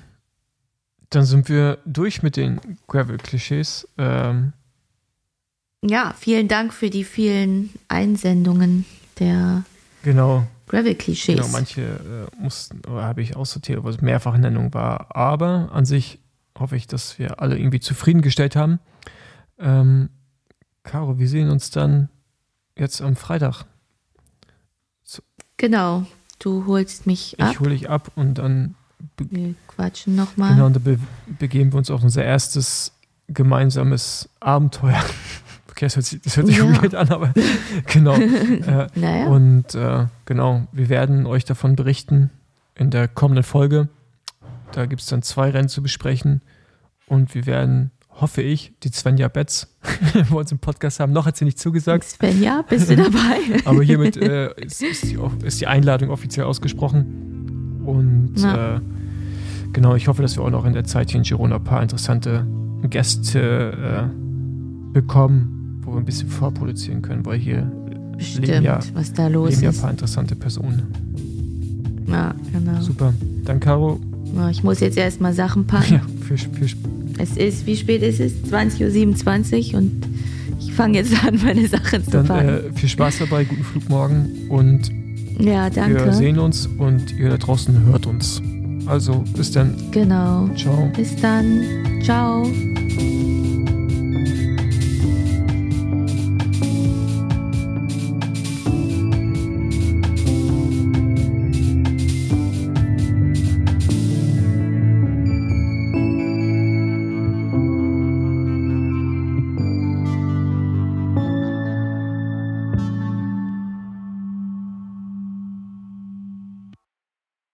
Dann sind wir durch mit den Gravel-Klischees. Ähm, ja, vielen Dank für die vielen Einsendungen der genau. Gravel-Klischees. Genau, manche äh, mussten, habe ich aussortiert, was Mehrfachnennung war. Aber an sich hoffe ich, dass wir alle irgendwie zufriedengestellt haben. Ähm, Caro, wir sehen uns dann jetzt am Freitag. So. Genau, du holst mich ab. Ich hole dich ab und dann. Wir quatschen nochmal. Genau, und dann be begeben wir uns auf unser erstes gemeinsames Abenteuer. Okay, das hört sich, das hört sich ja. weird an, aber [laughs] genau. [laughs] Äh, naja. Und äh, genau, wir werden euch davon berichten in der kommenden Folge. Da gibt es dann zwei Rennen zu besprechen und wir werden, hoffe ich, die Svenja Betz [laughs] bei uns im Podcast haben. Noch hat sie nicht zugesagt. Svenja, bist du dabei? aber hiermit äh, ist, ist, die, ist, die, Einladung offiziell ausgesprochen. Und äh, genau, ich hoffe, dass wir auch noch in der Zeit hier in Girona ein paar interessante Gäste äh, bekommen wo wir ein bisschen vorproduzieren können, weil hier Bestimmt, leben ja, was da los leben ist. ja ein paar interessante Personen. Ja, genau. Super. Dann, Caro. Ja, ich muss jetzt erstmal Sachen packen. Ja, für, für es ist, wie spät ist es? 20.27 Uhr und ich fange jetzt an, meine Sachen zu Dann, packen. Äh, viel Spaß dabei, guten Flug morgen und ja, danke. wir sehen uns und ihr da draußen hört uns. Also, bis dann. Genau. Ciao. Bis dann. Ciao.